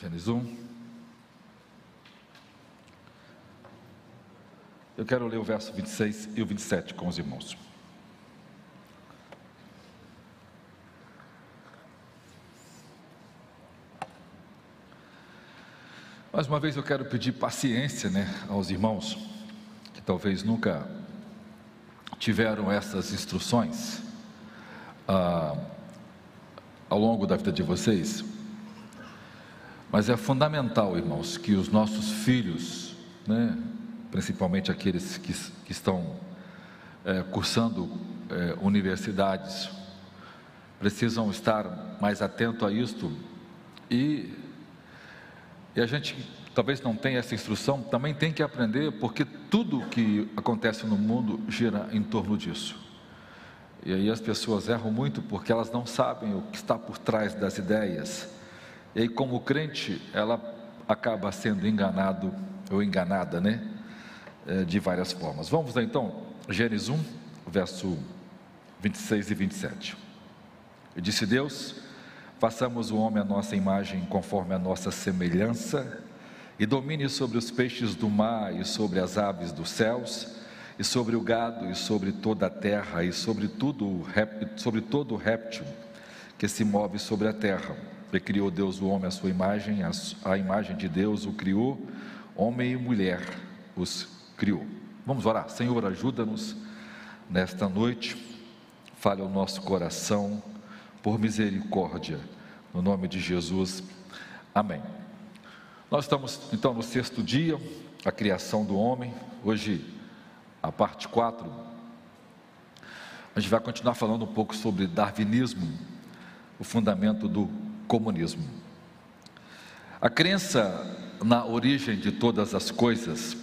Gênesis 1. Eu quero ler o verso 26 e o 27 com os irmãos. Mais uma vez eu quero pedir paciência né, aos irmãos que talvez nunca tiveram essas instruções ah, ao longo da vida de vocês. Mas é fundamental, irmãos, que os nossos filhos, né, principalmente aqueles que, que estão é, cursando é, universidades, precisam estar mais atentos a isto e e a gente talvez não tenha essa instrução, também tem que aprender, porque tudo que acontece no mundo gira em torno disso. E aí as pessoas erram muito porque elas não sabem o que está por trás das ideias. E aí, como crente, ela acaba sendo enganado ou enganada, né? É, de várias formas. Vamos lá então, Gênesis 1, verso 26 e 27. E disse Deus: Façamos o homem a nossa imagem, conforme a nossa semelhança, e domine sobre os peixes do mar, e sobre as aves dos céus, e sobre o gado, e sobre toda a terra, e sobre, tudo, sobre todo o réptil que se move sobre a terra. Criou Deus o homem à sua imagem, a imagem de Deus o criou, homem e mulher os criou. Vamos orar. Senhor, ajuda-nos nesta noite, fale ao nosso coração por misericórdia, no nome de Jesus. Amém. Nós estamos então no sexto dia, a criação do homem. Hoje, a parte 4. A gente vai continuar falando um pouco sobre darwinismo, o fundamento do comunismo. A crença na origem de todas as coisas,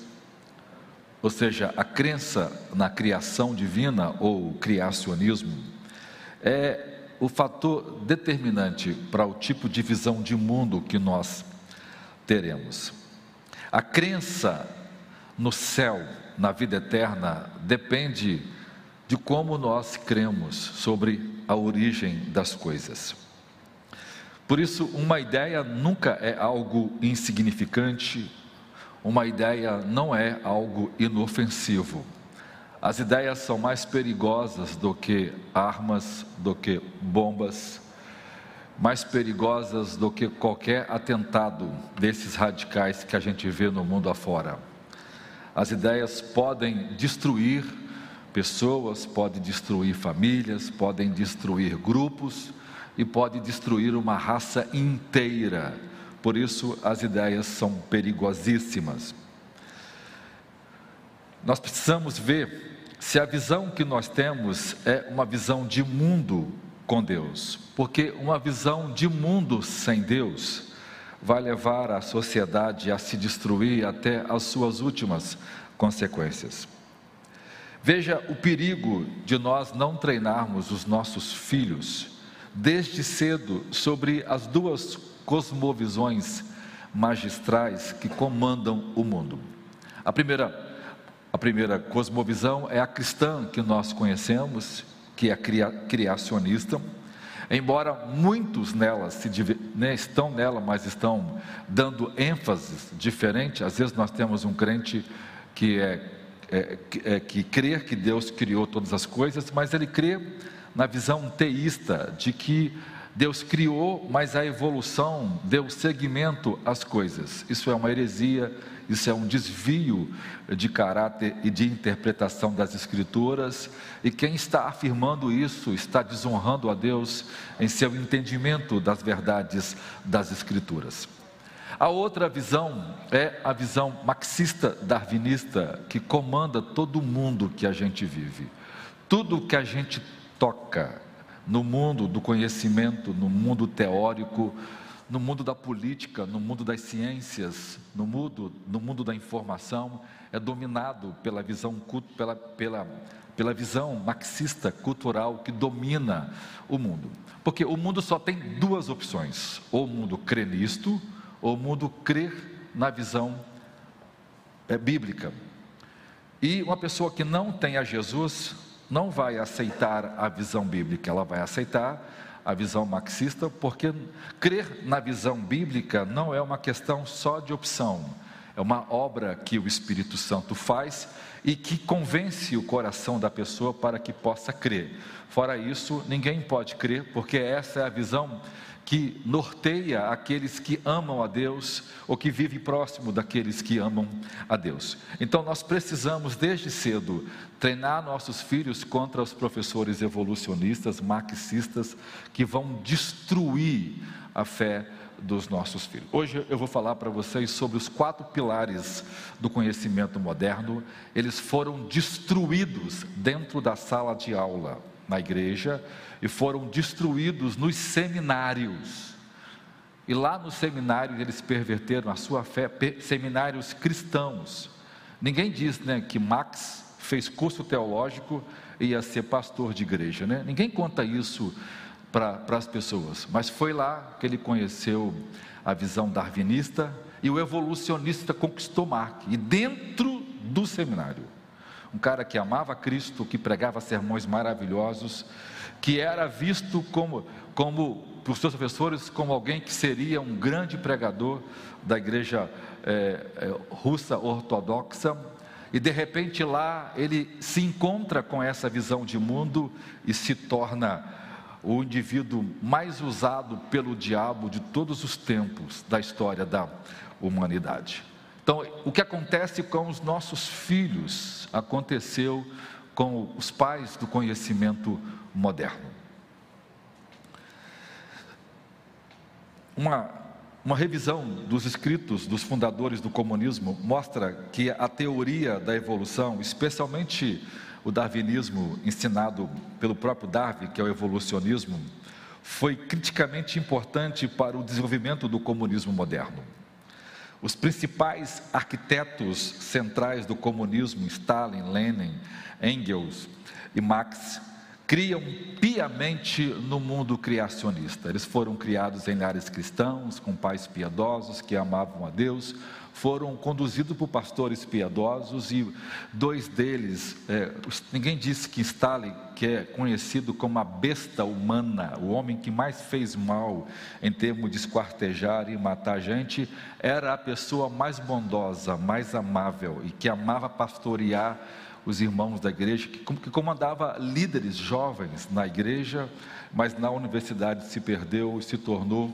ou seja, a crença na criação divina ou criacionismo, é o fator determinante para o tipo de visão de mundo que nós teremos. A crença no céu, na vida eterna, depende de como nós cremos sobre a origem das coisas. Por isso, uma ideia nunca é algo insignificante, uma ideia não é algo inofensivo. As ideias são mais perigosas do que armas, do que bombas, mais perigosas do que qualquer atentado desses radicais que a gente vê no mundo afora. As ideias podem destruir pessoas, podem destruir famílias, podem destruir grupos e podem destruir uma raça inteira. Por isso, as ideias são perigosíssimas. Nós precisamos ver se a visão que nós temos é uma visão de mundo com Deus, porque uma visão de mundo sem Deus vai levar a sociedade a se destruir até as suas últimas consequências. Veja o perigo de nós não treinarmos os nossos filhos desde cedo sobre as duas cosmovisões magistrais que comandam o mundo. A primeira a primeira cosmovisão é a cristã que nós conhecemos, que é criacionista. Embora muitos nela se, né, estão nela, mas estão dando ênfase diferente. Às vezes nós temos um crente que é, é, é que crê que Deus criou todas as coisas, mas ele crê na visão teísta de que Deus criou, mas a evolução deu seguimento às coisas. Isso é uma heresia isso é um desvio de caráter e de interpretação das Escrituras, e quem está afirmando isso está desonrando a Deus em seu entendimento das verdades das Escrituras. A outra visão é a visão marxista-darwinista, que comanda todo o mundo que a gente vive. Tudo que a gente toca no mundo do conhecimento, no mundo teórico, no mundo da política, no mundo das ciências, no mundo, no mundo da informação, é dominado pela visão, pela, pela, pela visão marxista cultural que domina o mundo. Porque o mundo só tem duas opções: ou o mundo crê nisto, ou o mundo crer na visão é, bíblica. E uma pessoa que não tem a Jesus não vai aceitar a visão bíblica, ela vai aceitar a visão marxista, porque crer na visão bíblica não é uma questão só de opção, é uma obra que o Espírito Santo faz e que convence o coração da pessoa para que possa crer. Fora isso, ninguém pode crer, porque essa é a visão que norteia aqueles que amam a Deus ou que vivem próximo daqueles que amam a Deus. Então nós precisamos desde cedo treinar nossos filhos contra os professores evolucionistas, marxistas que vão destruir a fé dos nossos filhos. Hoje eu vou falar para vocês sobre os quatro pilares do conhecimento moderno. Eles foram destruídos dentro da sala de aula na igreja e foram destruídos nos seminários. E lá nos seminários eles perverteram a sua fé, seminários cristãos. Ninguém diz né, que Max fez curso teológico e ia ser pastor de igreja, né? Ninguém conta isso para as pessoas, mas foi lá que ele conheceu a visão darwinista e o evolucionista conquistou Marx, e dentro do seminário um cara que amava Cristo, que pregava sermões maravilhosos, que era visto como, como por seus professores como alguém que seria um grande pregador da igreja é, é, russa ortodoxa, e de repente lá ele se encontra com essa visão de mundo e se torna o indivíduo mais usado pelo diabo de todos os tempos da história da humanidade. Então, o que acontece com os nossos filhos aconteceu com os pais do conhecimento moderno. Uma, uma revisão dos escritos dos fundadores do comunismo mostra que a teoria da evolução, especialmente o darwinismo ensinado pelo próprio Darwin, que é o evolucionismo, foi criticamente importante para o desenvolvimento do comunismo moderno. Os principais arquitetos centrais do comunismo, Stalin, Lenin, Engels e Marx, criam piamente no mundo criacionista. Eles foram criados em lares cristãos, com pais piedosos que amavam a Deus, foram conduzidos por pastores piedosos e dois deles, é, ninguém disse que Stalin, que é conhecido como a besta humana, o homem que mais fez mal em termos de esquartejar e matar gente, era a pessoa mais bondosa, mais amável e que amava pastorear os irmãos da igreja, que, que comandava líderes jovens na igreja, mas na universidade se perdeu e se tornou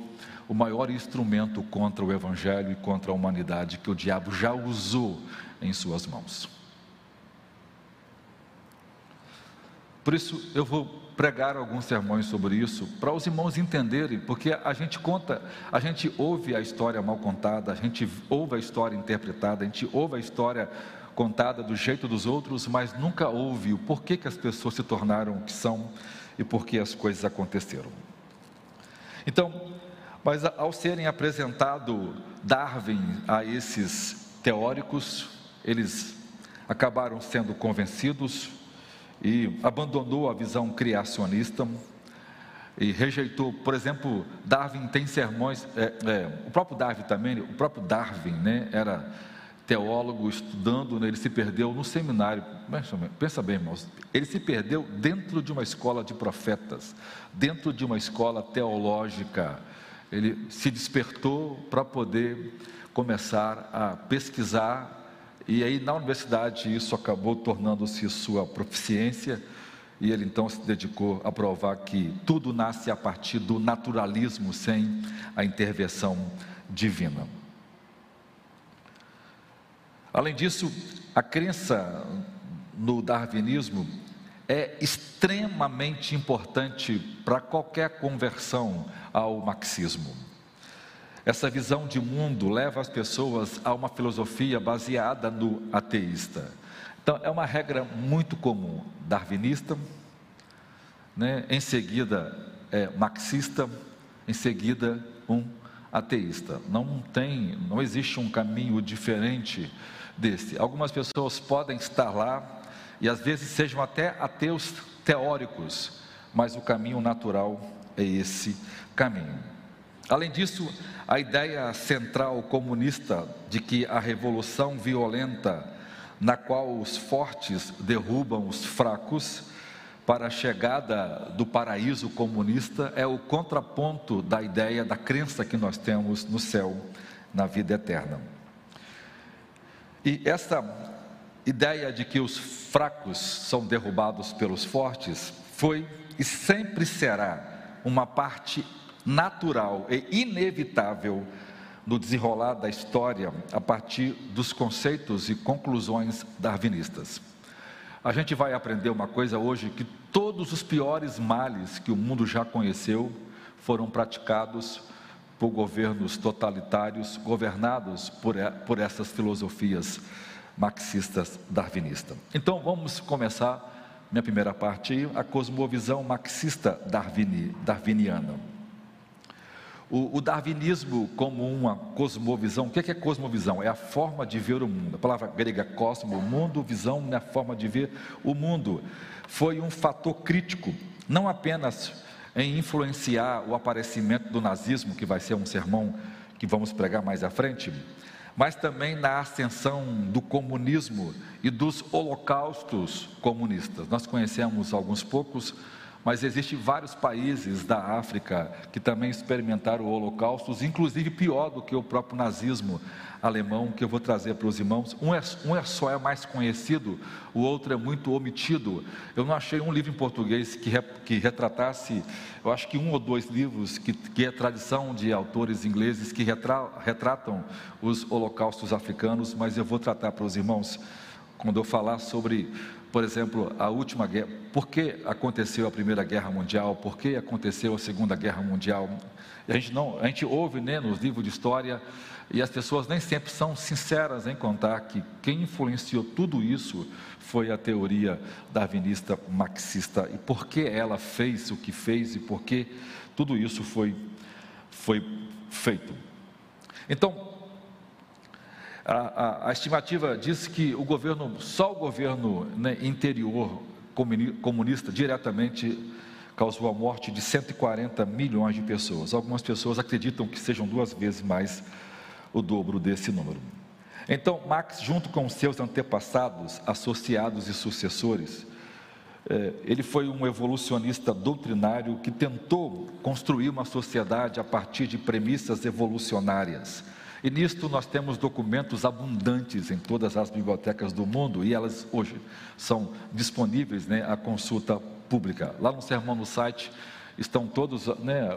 o maior instrumento contra o Evangelho e contra a humanidade que o diabo já usou em suas mãos. Por isso, eu vou pregar alguns sermões sobre isso, para os irmãos entenderem, porque a gente conta, a gente ouve a história mal contada, a gente ouve a história interpretada, a gente ouve a história contada do jeito dos outros, mas nunca ouve o porquê que as pessoas se tornaram o que são e por que as coisas aconteceram. Então, mas ao serem apresentado Darwin a esses teóricos, eles acabaram sendo convencidos e abandonou a visão criacionista e rejeitou, por exemplo, Darwin tem sermões, é, é, o próprio Darwin também, o próprio Darwin, né, era teólogo estudando, né, ele se perdeu no seminário. Pensa bem, irmãos, ele se perdeu dentro de uma escola de profetas, dentro de uma escola teológica ele se despertou para poder começar a pesquisar, e aí na universidade isso acabou tornando-se sua proficiência, e ele então se dedicou a provar que tudo nasce a partir do naturalismo sem a intervenção divina. Além disso, a crença no darwinismo é extremamente importante para qualquer conversão ao marxismo. Essa visão de mundo leva as pessoas a uma filosofia baseada no ateísta. Então, é uma regra muito comum, darwinista, né? em seguida é, marxista, em seguida um ateísta. Não tem, não existe um caminho diferente desse. Algumas pessoas podem estar lá e às vezes sejam até ateus teóricos, mas o caminho natural é esse caminho. Além disso, a ideia central comunista de que a revolução violenta, na qual os fortes derrubam os fracos, para a chegada do paraíso comunista é o contraponto da ideia da crença que nós temos no céu, na vida eterna. E essa ideia de que os fracos são derrubados pelos fortes foi e sempre será uma parte natural e inevitável no desenrolar da história a partir dos conceitos e conclusões darwinistas. A gente vai aprender uma coisa hoje que todos os piores males que o mundo já conheceu foram praticados por governos totalitários governados por, por essas filosofias marxistas darwinistas. Então vamos começar minha primeira parte, a cosmovisão marxista darwini, darwiniana. O, o, darwinismo como uma cosmovisão, o que é, que é cosmovisão? É a forma de ver o mundo. A palavra grega cosmo, mundo, visão é a forma de ver o mundo. Foi um fator crítico, não apenas em influenciar o aparecimento do nazismo, que vai ser um sermão que vamos pregar mais à frente, mas também na ascensão do comunismo e dos holocaustos comunistas. Nós conhecemos alguns poucos, mas existem vários países da África que também experimentaram holocaustos, inclusive pior do que o próprio nazismo alemão, que eu vou trazer para os irmãos. Um é, um é só é mais conhecido, o outro é muito omitido. Eu não achei um livro em português que, que retratasse, eu acho que um ou dois livros, que, que é tradição de autores ingleses que retra, retratam os holocaustos africanos, mas eu vou tratar para os irmãos quando eu falar sobre por exemplo, a última guerra, por que aconteceu a Primeira Guerra Mundial, por que aconteceu a Segunda Guerra Mundial. A gente, não, a gente ouve né, nos livros de história e as pessoas nem sempre são sinceras em contar que quem influenciou tudo isso foi a teoria darwinista marxista e por que ela fez o que fez e por que tudo isso foi, foi feito. Então, a, a, a, estimativa diz que o governo, só o governo né, interior comunista diretamente causou a morte de 140 milhões de pessoas. Algumas pessoas acreditam que sejam duas vezes mais o dobro desse número. Então, Marx, junto com seus antepassados, associados e sucessores, é, ele foi um evolucionista doutrinário que tentou construir uma sociedade a partir de premissas evolucionárias e nisto nós temos documentos abundantes em todas as bibliotecas do mundo e elas hoje são disponíveis né, à consulta pública. Lá no Sermão no site estão todos né,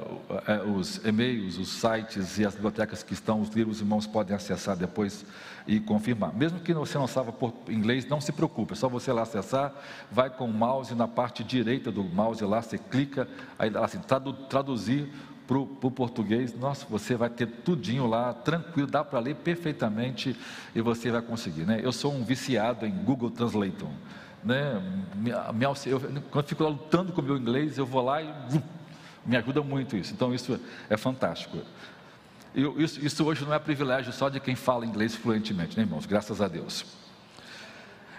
é, os e-mails, os sites e as bibliotecas que estão, os livros, os irmãos podem acessar depois e confirmar. Mesmo que você não saiba por inglês, não se preocupe, é só você lá acessar, vai com o mouse na parte direita do mouse lá, você clica, aí assim, traduzir para o português, nossa, você vai ter tudinho lá, tranquilo, dá para ler perfeitamente e você vai conseguir. Né? Eu sou um viciado em Google Translator. Né? Me, me, eu, quando eu fico lá lutando com o meu inglês, eu vou lá e me ajuda muito isso. Então isso é fantástico. Eu, isso, isso hoje não é privilégio só de quem fala inglês fluentemente, né, irmãos? Graças a Deus.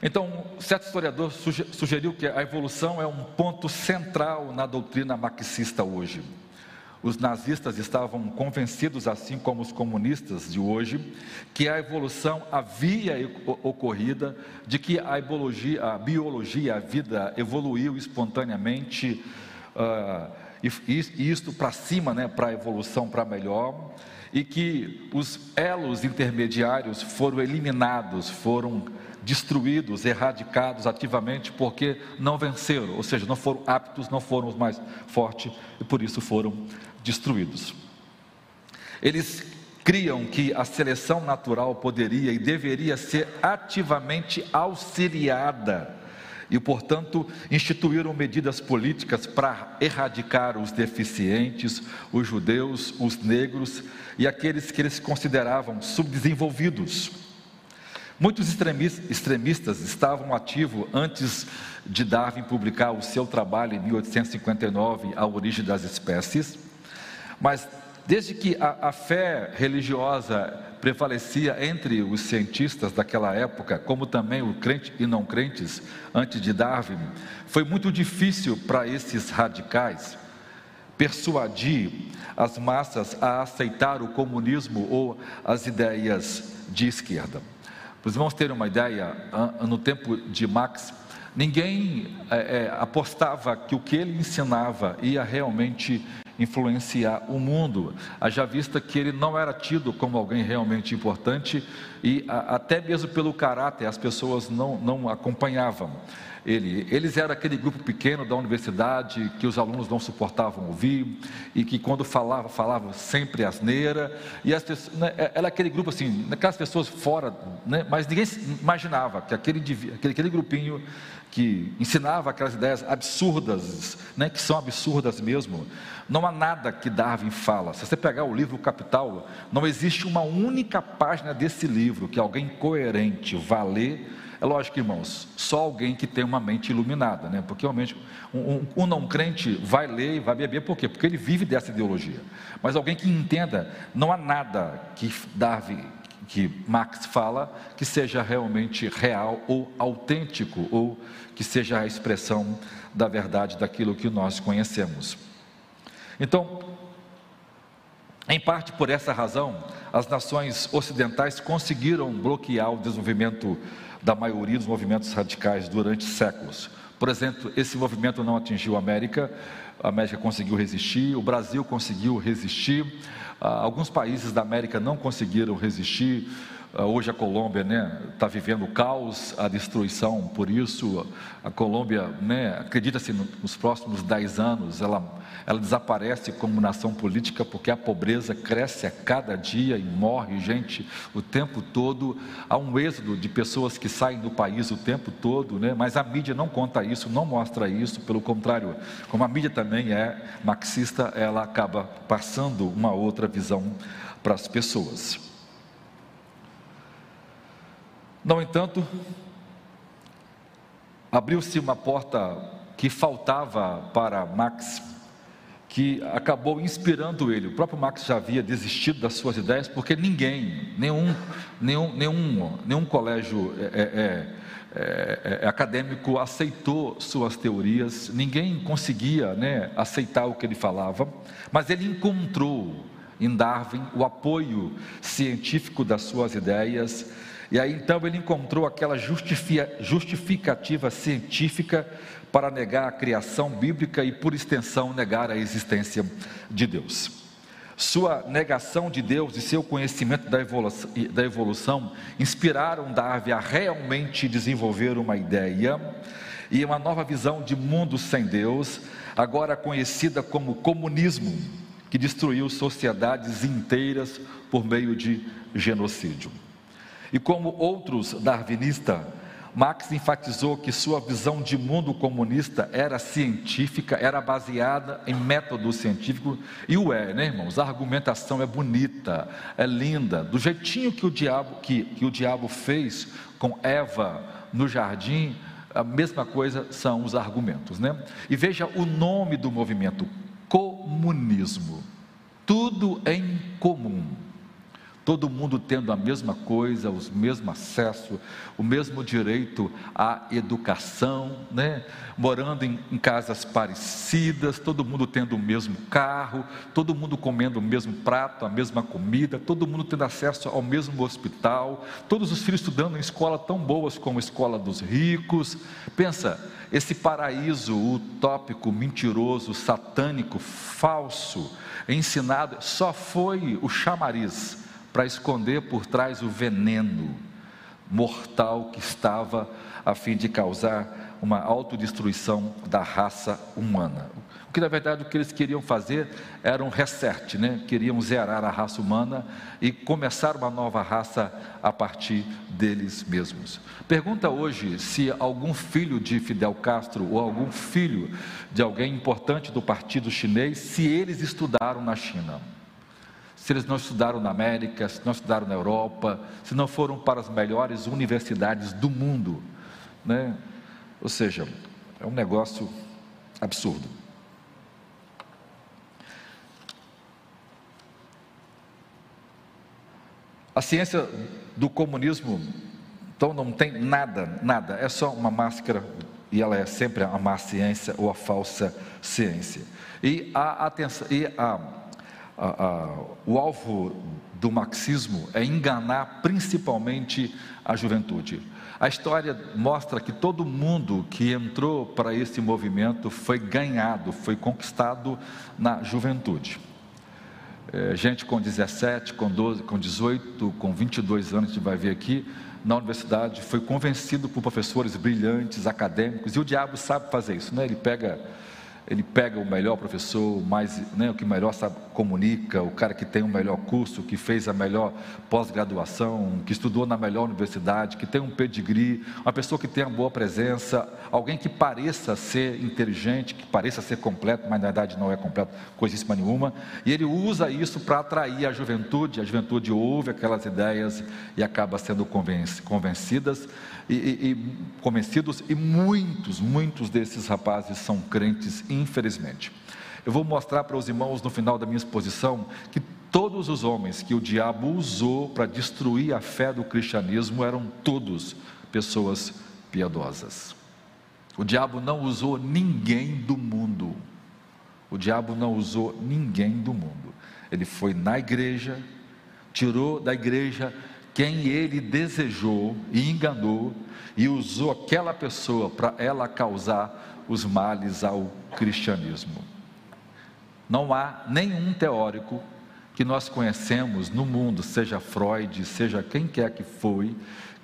Então, certo historiador sugeriu que a evolução é um ponto central na doutrina marxista hoje. Os nazistas estavam convencidos, assim como os comunistas de hoje, que a evolução havia ocorrida, de que a, a, biologia, a vida evoluiu espontaneamente, uh, e, e isto para cima, né, para a evolução para melhor, e que os elos intermediários foram eliminados, foram destruídos, erradicados ativamente, porque não venceram, ou seja, não foram aptos, não foram os mais fortes e por isso foram destruídos. Eles criam que a seleção natural poderia e deveria ser ativamente auxiliada e, portanto, instituíram medidas políticas para erradicar os deficientes, os judeus, os negros e aqueles que eles consideravam subdesenvolvidos. Muitos extremistas estavam ativos antes de Darwin publicar o seu trabalho em 1859, A Origem das Espécies mas desde que a, a fé religiosa prevalecia entre os cientistas daquela época, como também os crentes e não crentes, antes de Darwin, foi muito difícil para esses radicais persuadir as massas a aceitar o comunismo ou as ideias de esquerda. Para os irmãos terem uma ideia, no tempo de Marx, Ninguém é, é, apostava que o que ele ensinava ia realmente influenciar o mundo, haja vista que ele não era tido como alguém realmente importante e a, até mesmo pelo caráter as pessoas não, não acompanhavam ele. Eles eram aquele grupo pequeno da universidade que os alunos não suportavam ouvir e que quando falava, falava sempre asneira. E as pessoas, né, é, era aquele grupo assim, aquelas pessoas fora, né, mas ninguém imaginava que aquele, aquele, aquele grupinho que ensinava aquelas ideias absurdas, né, que são absurdas mesmo. Não há nada que Darwin fala. Se você pegar o livro Capital, não existe uma única página desse livro que alguém coerente vá ler é lógico, irmãos, só alguém que tem uma mente iluminada, né? Porque realmente um, um, um, não crente vai ler e vai beber, por quê? Porque ele vive dessa ideologia. Mas alguém que entenda, não há nada que Darwin, que Marx fala, que seja realmente real ou autêntico, ou que seja a expressão da verdade daquilo que nós conhecemos. Então, em parte por essa razão, as nações ocidentais conseguiram bloquear o desenvolvimento da maioria dos movimentos radicais durante séculos. Por exemplo, esse movimento não atingiu a América, a América conseguiu resistir, o Brasil conseguiu resistir, ah, alguns países da América não conseguiram resistir. Ah, hoje a Colômbia está né, tá vivendo o caos, a destruição, por isso a Colômbia, né, acredita-se nos próximos dez anos, ela ela desaparece como nação política porque a pobreza cresce a cada dia e morre gente o tempo todo. Há um êxodo de pessoas que saem do país o tempo todo, né? mas a mídia não conta isso, não mostra isso, pelo contrário, como a mídia também é marxista, ela acaba passando uma outra visão para as pessoas. No entanto, abriu-se uma porta que faltava para Marx que acabou inspirando ele. O próprio Marx já havia desistido das suas ideias, porque ninguém, nenhum, nenhum, nenhum, nenhum colégio é, é, é, é, acadêmico aceitou suas teorias, ninguém conseguia né, aceitar o que ele falava, mas ele encontrou em Darwin o apoio científico das suas ideias e aí então ele encontrou aquela justificativa científica para negar a criação bíblica e, por extensão, negar a existência de Deus. Sua negação de Deus e seu conhecimento da evolução, da evolução inspiraram Darwin a realmente desenvolver uma ideia e uma nova visão de mundo sem Deus, agora conhecida como comunismo, que destruiu sociedades inteiras por meio de genocídio. E como outros darwinistas, Marx enfatizou que sua visão de mundo comunista era científica, era baseada em método científico, e o é, né, irmãos? A argumentação é bonita, é linda, do jeitinho que o diabo, que, que o diabo fez com Eva no jardim, a mesma coisa são os argumentos, né? E veja o nome do movimento: comunismo. Tudo em comum todo mundo tendo a mesma coisa, o mesmo acesso, o mesmo direito à educação, né? morando em, em, casas parecidas, todo mundo tendo o mesmo carro, todo mundo comendo o mesmo prato, a mesma comida, todo mundo tendo acesso ao mesmo hospital, todos os filhos estudando em escola tão boas como a escola dos ricos. Pensa, esse paraíso utópico, mentiroso, satânico, falso, ensinado, só foi o chamariz para esconder por trás o veneno mortal que estava a fim de causar uma autodestruição da raça humana. O que na verdade o que eles queriam fazer era um reset, né? queriam zerar a raça humana e começar uma nova raça a partir deles mesmos. Pergunta hoje se algum filho de Fidel Castro ou algum filho de alguém importante do partido chinês, se eles estudaram na China se eles não estudaram na América, se não estudaram na Europa, se não foram para as melhores universidades do mundo, né? Ou seja, é um negócio absurdo. A ciência do comunismo, então, não tem nada, nada, é só uma máscara e ela é sempre a má ciência ou a falsa ciência. E a atenção, e a o alvo do marxismo é enganar principalmente a juventude. A história mostra que todo mundo que entrou para esse movimento foi ganhado, foi conquistado na juventude. É, gente com 17, com 12, com 18, com 22 anos, a gente vai ver aqui, na universidade, foi convencido por professores brilhantes, acadêmicos, e o diabo sabe fazer isso, né? Ele pega ele pega o melhor professor, mais, né, o que melhor sabe, comunica, o cara que tem o melhor curso, que fez a melhor pós-graduação, que estudou na melhor universidade, que tem um pedigree, uma pessoa que tem uma boa presença, alguém que pareça ser inteligente, que pareça ser completo, mas na verdade não é completo, coisíssima nenhuma, e ele usa isso para atrair a juventude, a juventude ouve aquelas ideias e acaba sendo convencidas e, e, e e muitos, muitos desses rapazes são crentes, infelizmente. Eu vou mostrar para os irmãos no final da minha exposição que todos os homens que o diabo usou para destruir a fé do cristianismo eram todos pessoas piedosas. O diabo não usou ninguém do mundo. O diabo não usou ninguém do mundo. Ele foi na igreja, tirou da igreja quem ele desejou e enganou e usou aquela pessoa para ela causar os males ao cristianismo. Não há nenhum teórico que nós conhecemos no mundo, seja Freud, seja quem quer que foi,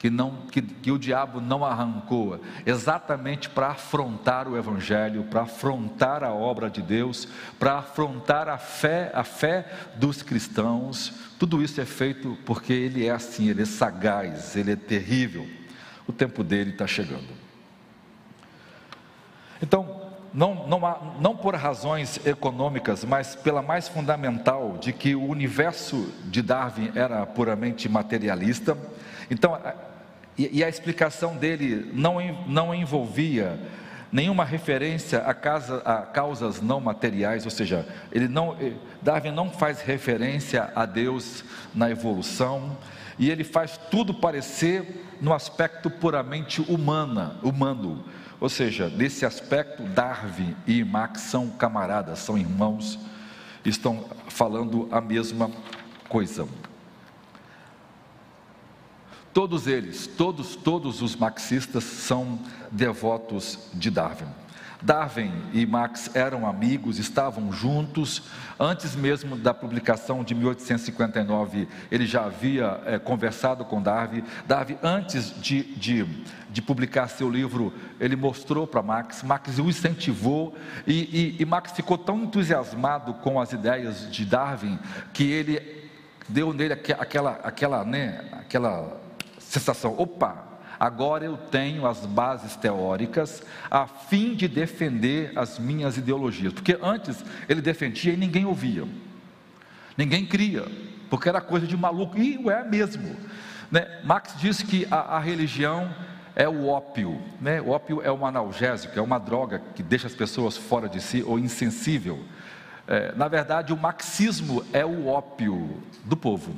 que, não, que, que o diabo não arrancou, exatamente para afrontar o Evangelho, para afrontar a obra de Deus, para afrontar a fé, a fé dos cristãos. Tudo isso é feito porque ele é assim, ele é sagaz, ele é terrível. O tempo dele está chegando. Então, não, não, há, não por razões econômicas, mas pela mais fundamental de que o universo de Darwin era puramente materialista. Então, e, e a explicação dele não, não envolvia nenhuma referência a, casa, a, causas não materiais, ou seja, ele não, eh, Darwin não faz referência a Deus na evolução, e ele faz tudo parecer no aspecto puramente humana, humano. Ou seja, nesse aspecto, Darwin e Max são camaradas, são irmãos, estão falando a mesma coisa. Todos eles, todos, todos os marxistas são devotos de Darwin. Darwin e Marx eram amigos, estavam juntos. Antes mesmo da publicação de 1859, ele já havia é, conversado com Darwin. Darwin, antes de, de, de, publicar seu livro, ele mostrou para Marx. Marx o incentivou e, e, e Marx ficou tão entusiasmado com as ideias de Darwin que ele deu nele aquela, aquela, né, aquela sensação: opa, agora eu tenho as bases teóricas a fim de defender as minhas ideologias. Porque antes ele defendia e ninguém ouvia, ninguém cria, porque era coisa de maluco, e é mesmo. Né? Marx disse que a, a religião é o ópio, né? o ópio é um analgésico, é uma droga que deixa as pessoas fora de si ou insensível. É, na verdade, o marxismo é o ópio do povo,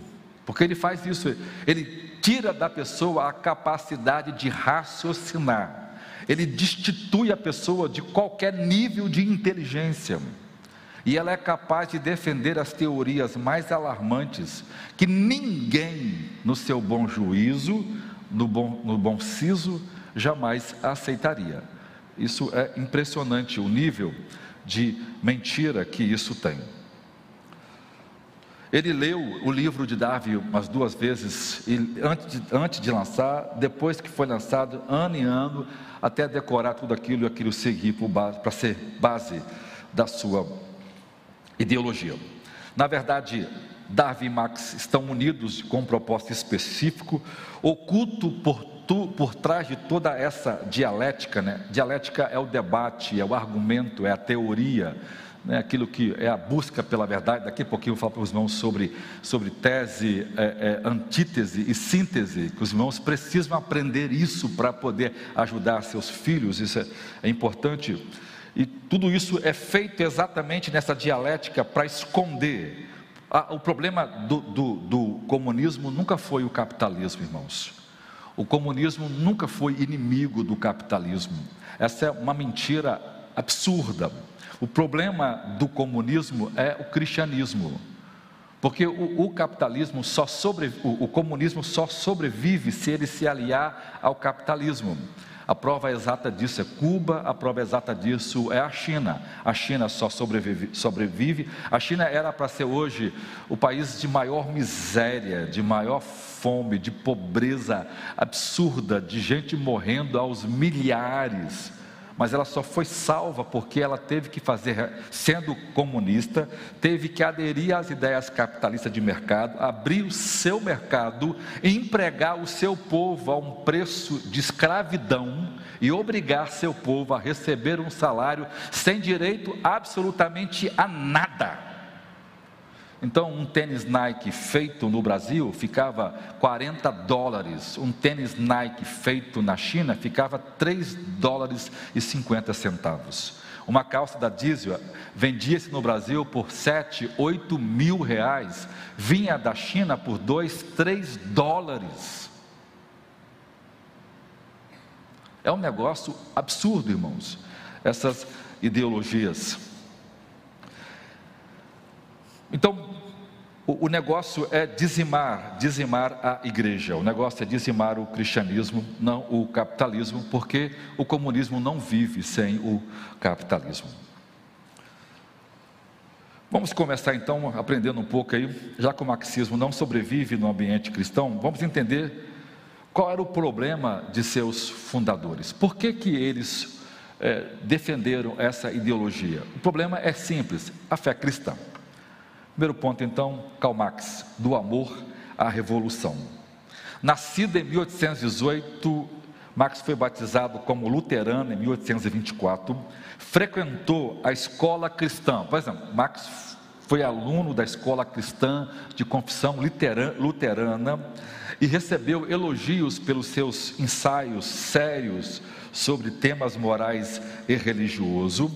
porque ele faz isso, ele tira da pessoa a capacidade de raciocinar, ele destitui a pessoa de qualquer nível de inteligência. E ela é capaz de defender as teorias mais alarmantes que ninguém, no seu bom juízo, no bom, no bom siso, jamais aceitaria. Isso é impressionante o nível de mentira que isso tem. Ele leu o livro de Darwin umas duas vezes, antes de, antes de lançar, depois que foi lançado, ano em ano, até decorar tudo aquilo e aquilo seguir para ser base da sua ideologia. Na verdade, Darwin e Marx estão unidos com um propósito específico, oculto por, tu, por trás de toda essa dialética. Né? Dialética é o debate, é o argumento, é a teoria né, aquilo que é a busca pela verdade. Daqui a pouquinho eu falar para os irmãos sobre, sobre tese, é, é, antítese e síntese, que os irmãos precisam aprender isso para poder ajudar seus filhos, isso é, é importante. E tudo isso é feito exatamente nessa dialética para esconder. o problema do, do, do comunismo nunca foi o capitalismo, irmãos. O comunismo nunca foi inimigo do capitalismo. Essa é uma mentira absurda. O problema do comunismo é o cristianismo. Porque o, o capitalismo só sobre, o, o comunismo só sobrevive se ele se aliar ao capitalismo. A prova exata disso é Cuba, a prova exata disso é a China. A China só sobrevive. sobrevive. A China era para ser hoje o país de maior miséria, de maior fome, de pobreza absurda, de gente morrendo aos milhares mas ela só foi salva porque ela teve que fazer, sendo comunista, teve que aderir às ideias capitalistas de mercado, abrir o seu mercado, empregar o seu povo a um preço de escravidão e obrigar seu povo a receber um salário sem direito absolutamente a nada. Então, um tênis Nike feito no Brasil ficava 40 dólares, um tênis Nike feito na China ficava 3 dólares e 50 centavos. Uma calça da Diesel vendia-se no Brasil por 7, 8 mil reais, vinha da China por 2, 3 dólares. É um negócio absurdo, irmãos, essas ideologias. Então, o, o negócio é dizimar, dizimar a igreja. O negócio é dizimar o cristianismo, não o capitalismo, porque o comunismo não vive sem o capitalismo. Vamos começar então aprendendo um pouco aí, já que o marxismo não sobrevive no ambiente cristão, vamos entender qual era o problema de seus fundadores. Por que, que eles é, defenderam essa ideologia? O problema é simples: a fé cristã. Primeiro ponto, então, Karl Marx, do amor à revolução. Nascido em 1818, Marx foi batizado como luterano em 1824, frequentou a escola cristã. Por exemplo, Marx foi aluno da escola cristã de confissão luterana e recebeu elogios pelos seus ensaios sérios sobre temas morais e religioso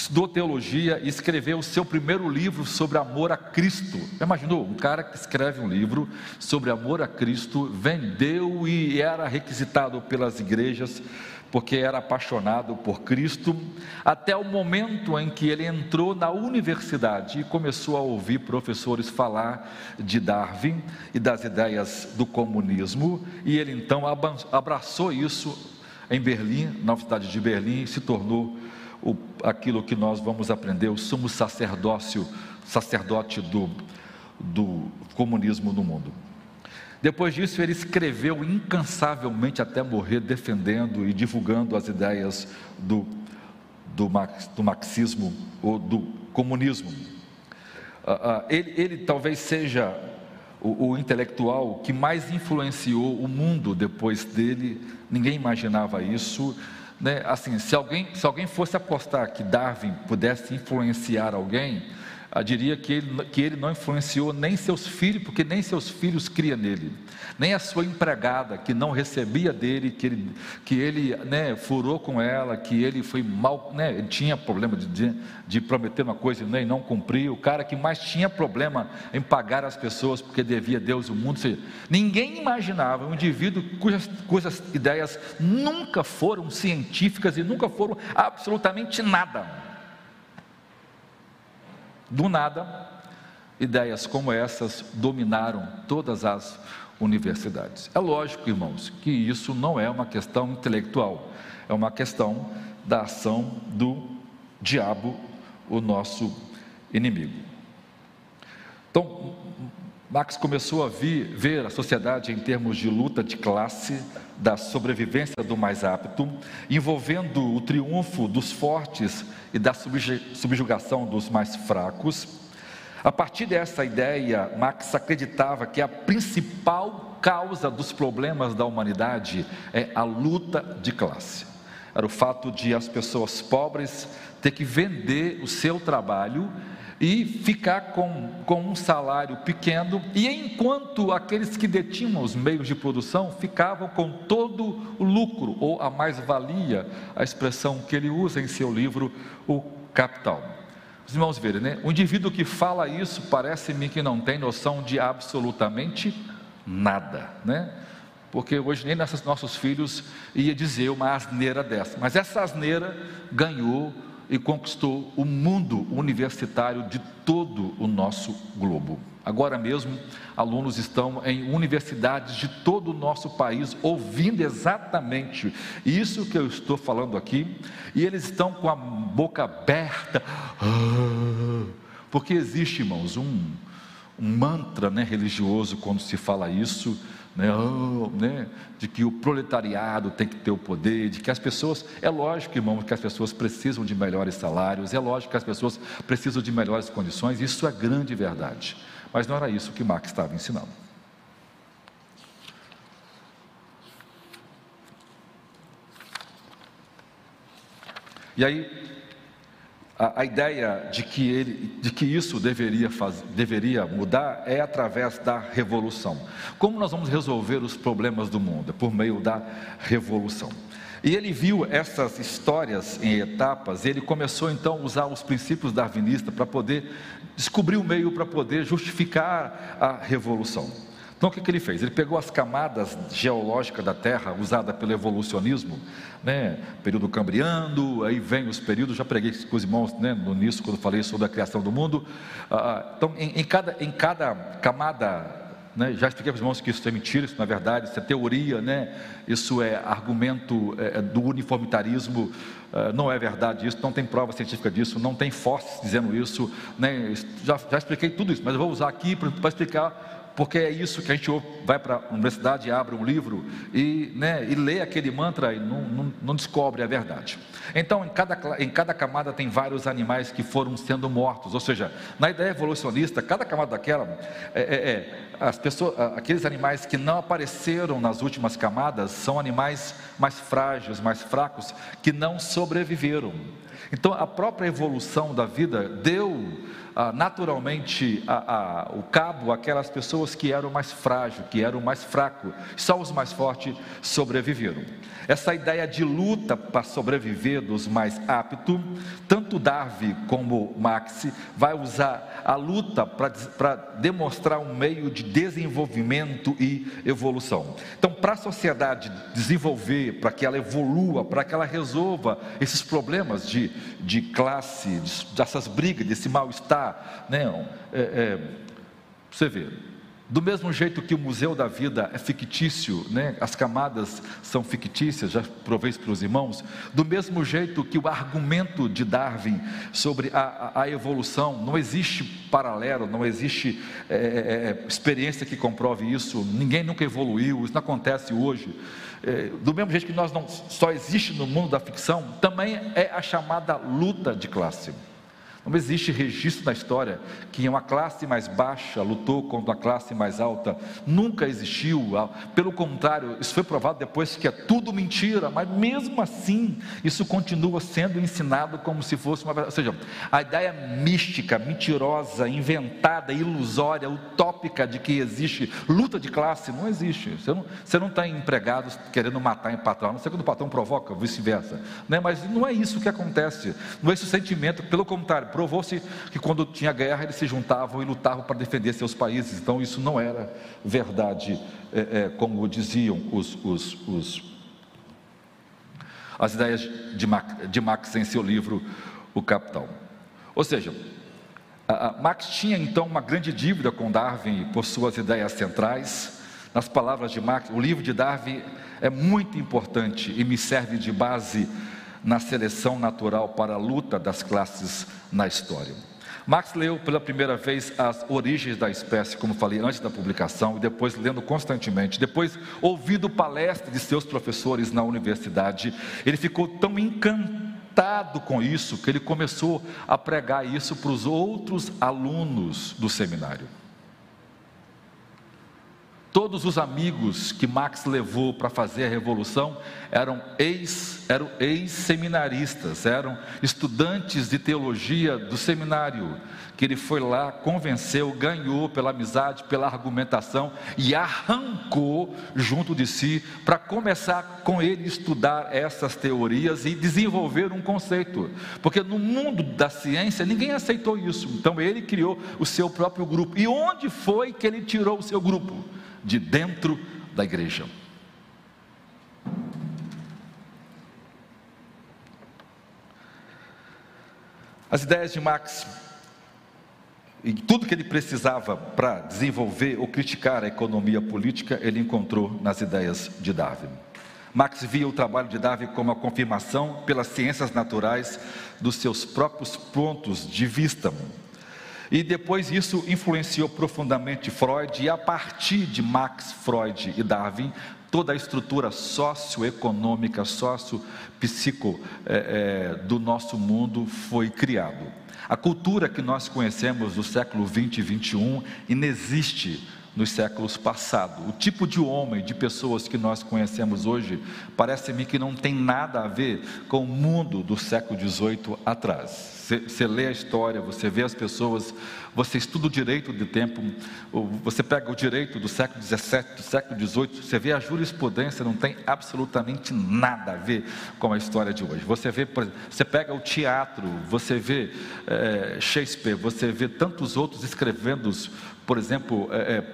estudou teologia e escreveu o seu primeiro livro sobre amor a Cristo. Imaginou? Um cara que escreve um livro sobre amor a Cristo, vendeu e era requisitado pelas igrejas porque era apaixonado por Cristo, até o momento em que ele entrou na universidade e começou a ouvir professores falar de Darwin e das ideias do comunismo, e ele então abraçou isso em Berlim, na Universidade de Berlim, e se tornou o, aquilo que nós vamos aprender, o sumo sacerdócio, sacerdote do, do comunismo no mundo. Depois disso, ele escreveu incansavelmente até morrer, defendendo e divulgando as ideias do, do, do marxismo ou do comunismo. Uh, uh, ele, ele, talvez seja o, o intelectual que mais influenciou o mundo depois dele, ninguém imaginava isso né, assim, se alguém, se alguém fosse apostar que Darwin pudesse influenciar alguém, eu diria que ele, que ele não influenciou nem seus filhos, porque nem seus filhos cria nele, nem a sua empregada, que não recebia dele, que ele, que ele né, furou com ela, que ele foi mal, né, tinha problema de, de, de prometer uma coisa né, e não cumprir, o cara que mais tinha problema em pagar as pessoas porque devia Deus o mundo, seja, ninguém imaginava um indivíduo cujas, cujas ideias nunca foram científicas e nunca foram absolutamente nada do nada, ideias como essas dominaram todas as universidades. É lógico, irmãos, que isso não é uma questão intelectual, é uma questão da ação do diabo, o nosso inimigo. Então, Marx começou a ver a sociedade em termos de luta de classe, da sobrevivência do mais apto, envolvendo o triunfo dos fortes e da subjugação dos mais fracos. A partir dessa ideia, Marx acreditava que a principal causa dos problemas da humanidade é a luta de classe. Era o fato de as pessoas pobres ter que vender o seu trabalho e ficar com, com um salário pequeno, e enquanto aqueles que detinham os meios de produção ficavam com todo o lucro, ou a mais-valia, a expressão que ele usa em seu livro, o capital. Os irmãos verem, né? O indivíduo que fala isso parece-me que não tem noção de absolutamente nada, né? Porque hoje nem nossos filhos ia dizer uma asneira dessa, mas essa asneira ganhou e conquistou o mundo universitário de todo o nosso globo. Agora mesmo, alunos estão em universidades de todo o nosso país ouvindo exatamente isso que eu estou falando aqui, e eles estão com a boca aberta, ah, porque existe, irmãos, um, um mantra né, religioso quando se fala isso, né, oh, né, de que o proletariado tem que ter o poder, de que as pessoas, é lógico, irmão, que as pessoas precisam de melhores salários, é lógico que as pessoas precisam de melhores condições, isso é grande verdade. Mas não era isso que Marx estava ensinando. E aí, a, a, ideia de que, ele, de que isso deveria, faz, deveria mudar é através da revolução. Como nós vamos resolver os problemas do mundo? É por meio da revolução. E ele viu essas histórias em etapas, e ele começou então a usar os princípios darwinistas para poder descobrir o meio para poder justificar a revolução. Então o que, que ele fez? Ele pegou as camadas geológicas da Terra, usada pelo evolucionismo, né? período cambriano, aí vem os períodos, já preguei com os irmãos né, no início, quando falei sobre a criação do mundo. Ah, então, em, em, cada, em cada camada né? Já expliquei para os irmãos que isso é mentira, isso não é verdade, isso é teoria, né? isso é argumento é, é do uniformitarismo, é, não é verdade isso, não tem prova científica disso, não tem forças dizendo isso, né? já, já expliquei tudo isso, mas eu vou usar aqui para explicar porque é isso que a gente vai para a universidade, abre um livro e, né, e lê aquele mantra e não, não, não, descobre a verdade. Então, em cada, em cada camada tem vários animais que foram sendo mortos, ou seja, na ideia evolucionista, cada camada daquela, é, é, é as pessoas, aqueles animais que não apareceram nas últimas camadas são animais mais frágeis, mais fracos, que não sobreviveram. Então, a própria evolução da vida deu ah, naturalmente a, a, o cabo aquelas pessoas que eram mais frágeis, que eram mais fracos, só os mais fortes sobreviveram. Essa ideia de luta para sobreviver dos mais aptos, tanto Darwin como Max vai usar a luta para demonstrar um meio de desenvolvimento e evolução. Então, para a sociedade desenvolver, para que ela evolua, para que ela resolva esses problemas de, de classe, dessas brigas, desse mal-estar, né? É, é, você vê, do mesmo jeito que o Museu da Vida é fictício, né? as camadas são fictícias, já provei para os irmãos, do mesmo jeito que o argumento de Darwin sobre a, a, a evolução, não existe paralelo, não existe é, é, é, experiência que comprove isso, ninguém nunca evoluiu, isso não acontece hoje. É, do mesmo jeito que nós não só existe no mundo da ficção, também é a chamada luta de classe. Não existe registro na história que uma classe mais baixa lutou contra a classe mais alta. Nunca existiu. Ah, pelo contrário, isso foi provado depois que é tudo mentira, mas mesmo assim, isso continua sendo ensinado como se fosse uma verdade. Ou seja, a ideia mística, mentirosa, inventada, ilusória, utópica de que existe luta de classe, não existe. Você não, está empregado querendo matar em patrão, não sei quando o patrão provoca, vice-versa. Né? Mas não é isso que acontece. Não é esse o sentimento, pelo contrário provou-se que quando tinha guerra eles se juntavam e lutavam para defender seus países. Então isso não era verdade, é, é, como diziam os, os, os, as ideias de, de Marx em seu livro O Capital. Ou seja, Marx tinha então uma grande dívida com Darwin por suas ideias centrais. Nas palavras de Marx, o livro de Darwin é muito importante e me serve de base na seleção natural para a luta das classes na história. Marx leu pela primeira vez as origens da espécie, como falei antes da publicação, e depois lendo constantemente, depois ouvindo palestras de seus professores na universidade, ele ficou tão encantado com isso que ele começou a pregar isso para os outros alunos do seminário. Todos os amigos que Marx levou para fazer a revolução eram ex eram ex-seminaristas, eram estudantes de teologia do seminário, que ele foi lá, convenceu, ganhou pela amizade, pela argumentação e arrancou junto de si para começar com ele estudar essas teorias e desenvolver um conceito. Porque no mundo da ciência ninguém aceitou isso. Então ele criou o seu próprio grupo. E onde foi que ele tirou o seu grupo? De dentro da igreja. As ideias de Marx e tudo que ele precisava para desenvolver ou criticar a economia política, ele encontrou nas ideias de Darwin. Marx via o trabalho de Darwin como a confirmação pelas ciências naturais dos seus próprios pontos de vista. E depois isso influenciou profundamente Freud, e a partir de Max, Freud e Darwin, toda a estrutura socioeconômica, sociopsico é, é, do nosso mundo foi criado. A cultura que nós conhecemos do século 20 e 21 inexiste nos séculos passados. O tipo de homem, de pessoas que nós conhecemos hoje, parece-me que não tem nada a ver com o mundo do século XVIII atrás. Você lê a história, você vê as pessoas, você estuda o direito de tempo, você pega o direito do século XVII, do século XVIII, você vê a jurisprudência, não tem absolutamente nada a ver com a história de hoje. Você vê, você pega o teatro, você vê é, Shakespeare, você vê tantos outros escrevendo, por exemplo, é,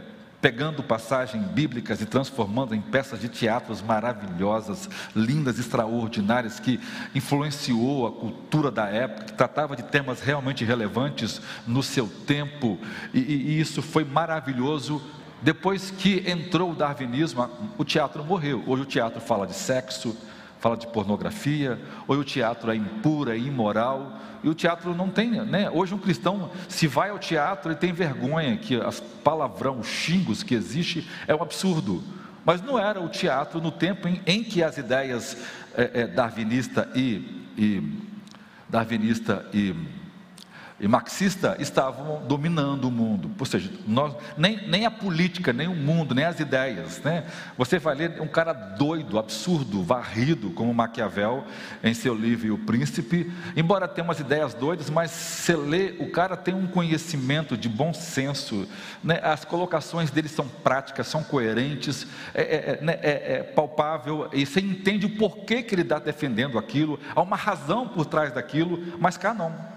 pegando passagens bíblicas e transformando em peças de teatros maravilhosas, lindas, extraordinárias, que influenciou a cultura da época, que tratava de temas realmente relevantes no seu tempo, e, e isso foi maravilhoso. Depois que entrou o darwinismo, o teatro morreu. Hoje o teatro fala de sexo, fala de pornografia, hoje o teatro é impuro, é imoral, e o teatro não tem, né? Hoje um cristão, se vai ao teatro, ele tem vergonha que as palavrão, os xingos que existe é um absurdo. Mas não era o teatro no tempo em, em que as ideias é, é, darwinista e, e darwinista e e marxista estavam dominando o mundo. Ou seja, nós, nem, nem a política, nem o mundo, nem as ideias. Né? Você vai ler um cara doido, absurdo, varrido, como Maquiavel, em seu livro O Príncipe. Embora tenha umas ideias doidas, mas você lê, o cara tem um conhecimento de bom senso. Né? As colocações dele são práticas, são coerentes, é, é, é, né? é, é palpável, e você entende o porquê que ele está defendendo aquilo. Há uma razão por trás daquilo, mas cá não.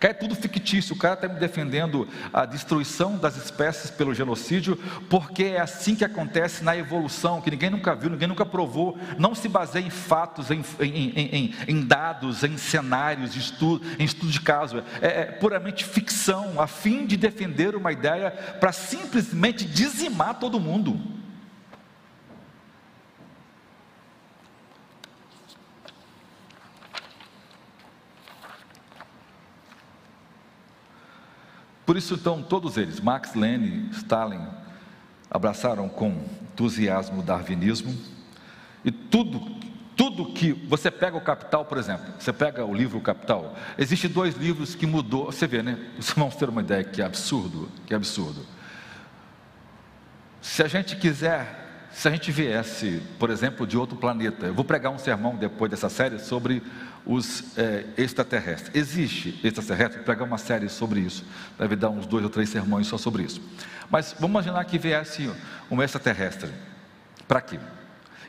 Cá é tudo fictício, o cara está me defendendo a destruição das espécies pelo genocídio, porque é assim que acontece na evolução, que ninguém nunca viu, ninguém nunca provou, não se baseia em fatos, em, em, em, em dados, em cenários, de estudo, em estudo de caso, é, é puramente ficção, a fim de defender uma ideia para simplesmente dizimar todo mundo. Por isso, então, todos eles, Max, Lenin, Stalin, abraçaram com entusiasmo o darwinismo e tudo, tudo que você pega o Capital, por exemplo, você pega o livro Capital, existem dois livros que mudou, você vê, né? Vocês vão ter uma ideia que é absurdo, que é absurdo. Se a gente quiser, se a gente viesse, por exemplo, de outro planeta, eu vou pregar um sermão depois dessa série sobre os é, extraterrestres. Existe extraterrestre, pregar uma série sobre isso. Deve dar uns dois ou três sermões só sobre isso. Mas vamos imaginar que viesse um extraterrestre. Para quê?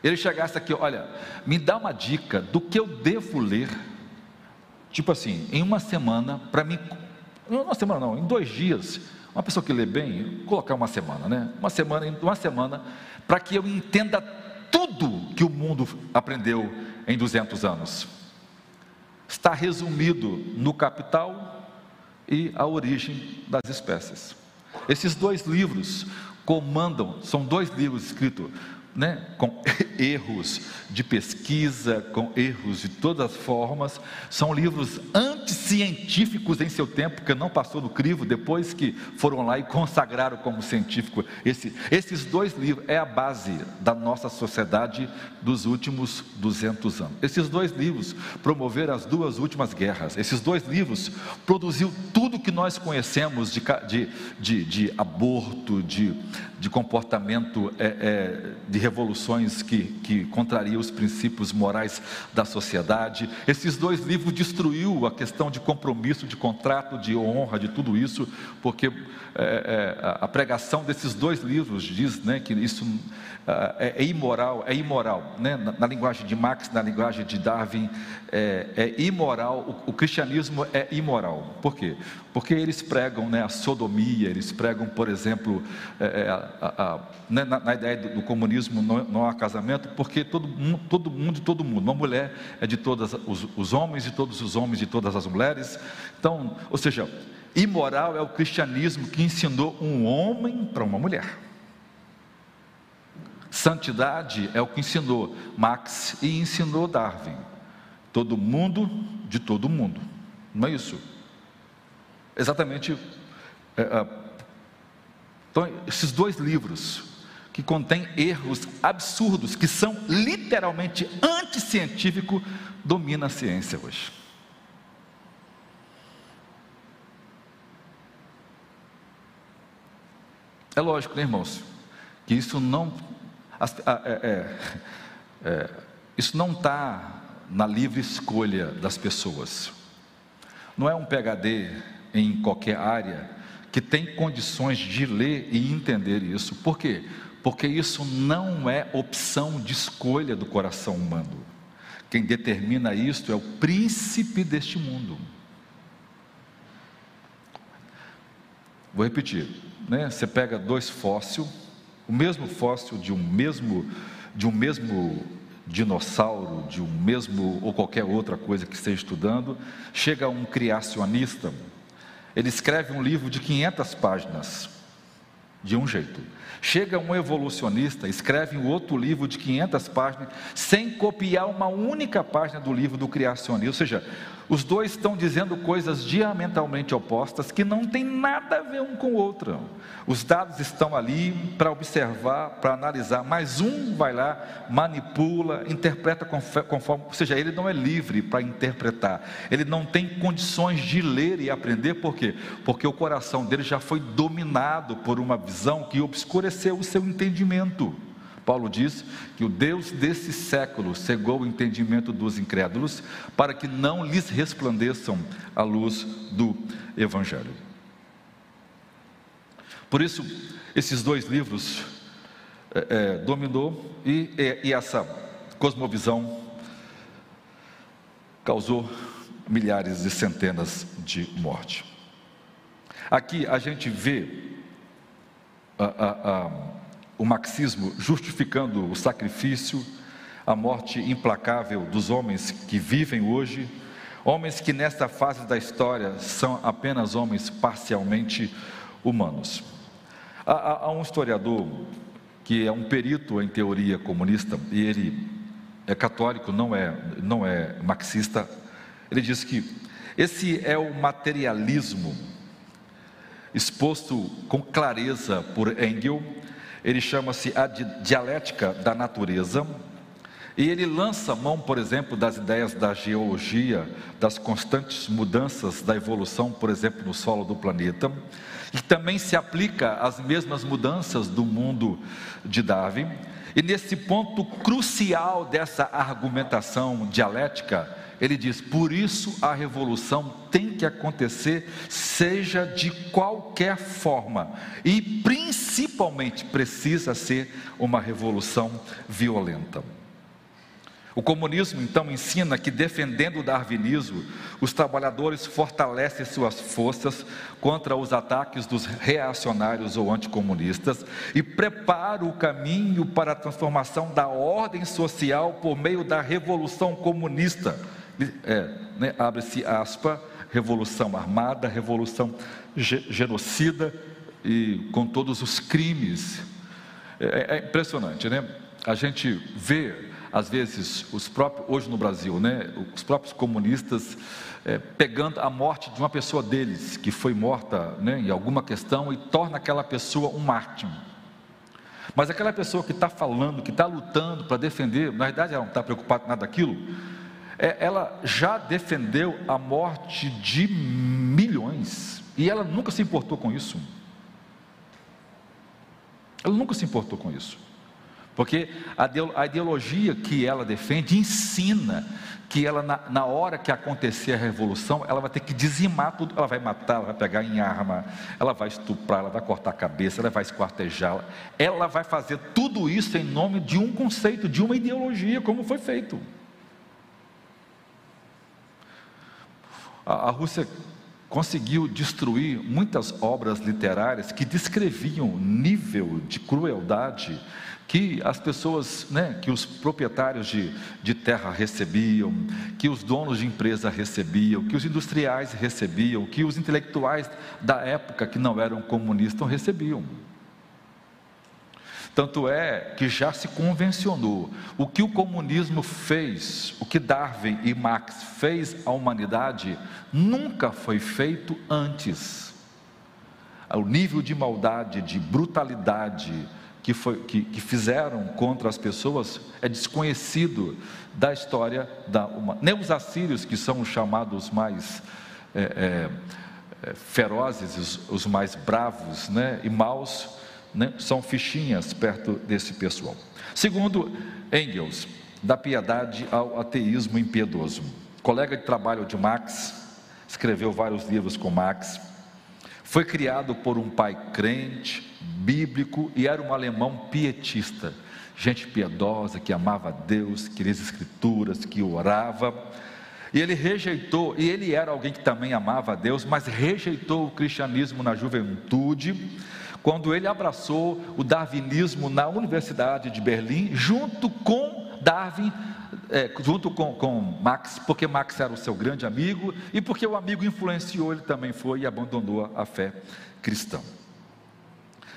Ele chegasse aqui, olha, me dá uma dica do que eu devo ler. Tipo assim, em uma semana, para mim. Uma semana não, em dois dias. Uma pessoa que lê bem, colocar uma semana, né? Uma semana, uma semana, para que eu entenda tudo que o mundo aprendeu em 200 anos está resumido no Capital e a origem das espécies. Esses dois livros comandam, são dois livros escritos né, com erros de pesquisa, com erros de todas as formas, são livros anticientíficos em seu tempo, que não passou no crivo, depois que foram lá e consagraram como científico. Esse, esses dois livros é a base da nossa sociedade dos últimos 200 anos. Esses dois livros promoveram as duas últimas guerras. Esses dois livros produziu tudo que nós conhecemos de, de, de, de aborto, de, de comportamento é, é, de revoluções que, que contrariam os princípios morais da sociedade. Esses dois livros destruiu a questão de compromisso, de contrato, de honra, de tudo isso, porque é, é, a pregação desses dois livros diz né, que isso é, é, imoral, é imoral, né? na, na, linguagem de Marx, na linguagem de Darwin, é, é imoral, o, o, cristianismo é imoral. Por quê? Porque eles pregam né, a sodomia, eles pregam, por exemplo, é, é, a, a, né, na, na, ideia do, do comunismo não, não há casamento porque todo mundo, todo mundo de todo mundo, uma mulher é de todos os, os homens, de todos os homens, de todas as mulheres. Então, ou seja, imoral é o cristianismo que ensinou um homem para uma mulher. Santidade é o que ensinou Max e ensinou Darwin. Todo mundo de todo mundo. Não é isso? Exatamente. É, é, então, esses dois livros que contêm erros absurdos, que são literalmente anticientíficos, domina a ciência hoje. É lógico, né, irmãos, que isso não é, é, é, isso não está na livre escolha das pessoas. Não é um PhD em qualquer área que tem condições de ler e entender isso. Por quê? Porque isso não é opção de escolha do coração humano. Quem determina isto é o príncipe deste mundo. Vou repetir, né? Você pega dois fósseis o mesmo fóssil de um mesmo, de um mesmo dinossauro, de um mesmo ou qualquer outra coisa que esteja estudando, chega um criacionista, ele escreve um livro de 500 páginas, de um jeito. Chega um evolucionista, escreve um outro livro de 500 páginas, sem copiar uma única página do livro do criacionismo. Ou seja, os dois estão dizendo coisas diametralmente opostas que não tem nada a ver um com o outro. Os dados estão ali para observar, para analisar, mas um vai lá, manipula, interpreta conforme, ou seja, ele não é livre para interpretar. Ele não tem condições de ler e aprender, por quê? Porque o coração dele já foi dominado por uma visão que obscureceu o seu entendimento. Paulo diz que o Deus desse século cegou o entendimento dos incrédulos para que não lhes resplandeçam a luz do Evangelho. Por isso, esses dois livros é, é, dominou e, e essa cosmovisão causou milhares e centenas de mortes. Aqui a gente vê a, a, a, o marxismo justificando o sacrifício, a morte implacável dos homens que vivem hoje, homens que nesta fase da história são apenas homens parcialmente humanos. Há, há um historiador que é um perito em teoria comunista e ele é católico, não é, não é marxista. Ele diz que esse é o materialismo exposto com clareza por Engel. Ele chama-se A Dialética da Natureza. E ele lança mão, por exemplo, das ideias da geologia, das constantes mudanças da evolução, por exemplo, no solo do planeta, e também se aplica às mesmas mudanças do mundo de Darwin. E nesse ponto crucial dessa argumentação dialética, ele diz: por isso a revolução tem que acontecer, seja de qualquer forma, e principalmente precisa ser uma revolução violenta. O comunismo então ensina que, defendendo o darwinismo, os trabalhadores fortalecem suas forças contra os ataques dos reacionários ou anticomunistas e prepara o caminho para a transformação da ordem social por meio da revolução comunista é, né, abre-se aspa, revolução armada, revolução genocida e com todos os crimes. É, é, impressionante, né? A gente vê, às vezes, os próprios, hoje no Brasil, né, os próprios comunistas é, pegando a morte de uma pessoa deles, que foi morta né, em alguma questão, e torna aquela pessoa um mártir. Mas aquela pessoa que está falando, que está lutando para defender, na verdade ela não está preocupada com nada daquilo, é, ela já defendeu a morte de milhões e ela nunca se importou com isso. Ela nunca se importou com isso. Porque a ideologia que ela defende ensina que ela, na, na, hora que acontecer a revolução, ela vai ter que dizimar tudo. Ela vai matar, ela vai pegar em arma, ela vai estuprar, ela vai cortar a cabeça, ela vai esquartejar. Ela vai fazer tudo isso em nome de um conceito, de uma ideologia, como foi feito. A, Rússia conseguiu destruir muitas obras literárias que descreviam nível de crueldade que as pessoas, né, que os proprietários de, de terra recebiam, que os donos de empresa recebiam, que os industriais recebiam, que os intelectuais da época que não eram comunistas recebiam. Tanto é que já se convencionou o que o comunismo fez, o que Darwin e Marx fez à humanidade, nunca foi feito antes. O nível de maldade, de brutalidade, que, foi, que, que fizeram contra as pessoas é desconhecido da história da humanidade. Nem os assírios, que são os chamados mais é, é, é, ferozes, os, os, mais bravos né, e maus, né, são fichinhas perto desse pessoal. Segundo Engels, da piedade ao ateísmo impiedoso. Colega de trabalho de Marx, escreveu vários livros com Marx. Foi criado por um pai crente, bíblico e era um alemão pietista, gente piedosa que amava Deus, que lia as escrituras, que orava. E ele rejeitou, e ele era alguém que também amava a Deus, mas rejeitou o cristianismo na juventude, quando ele abraçou o darwinismo na Universidade de Berlim, junto com Darwin, é, junto com, com Max, porque Max era o seu grande amigo e porque o amigo influenciou, ele também foi e abandonou a fé cristã.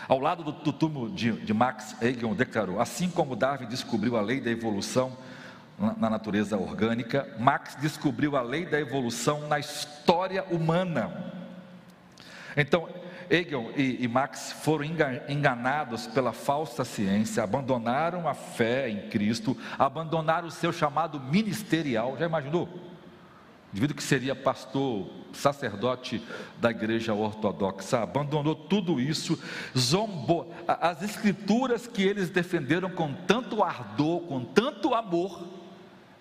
Ao lado do, do túmulo de, de Max Hegel declarou: assim como Darwin descobriu a lei da evolução na, na natureza orgânica, Max descobriu a lei da evolução na história humana. Então, Hegel e, e Max foram enganados pela falsa ciência, abandonaram a fé em Cristo, abandonaram o seu chamado ministerial. Já imaginou? devido que seria pastor, sacerdote da igreja ortodoxa, abandonou tudo isso, zombou. As escrituras que eles defenderam com tanto ardor, com tanto amor,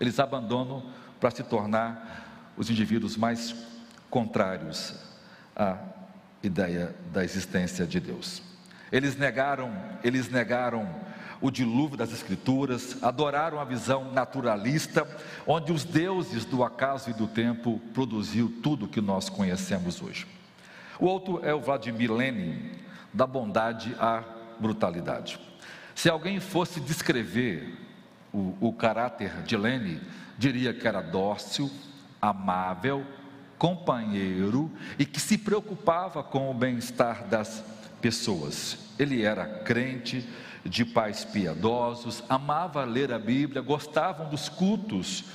eles abandonam para se tornar os indivíduos mais contrários à ideia da existência de Deus. Eles negaram, eles negaram o dilúvio das Escrituras, adoraram a visão naturalista, onde os deuses do acaso e do tempo produziu tudo que nós conhecemos hoje. O outro é o Vladimir Lenin, da bondade à brutalidade. Se alguém fosse descrever o, o caráter de Lenin, diria que era dócil, amável, companheiro e que se preocupava com o bem-estar das pessoas. Ele era crente, de pais piedosos, amava ler a Bíblia, gostavam dos cultos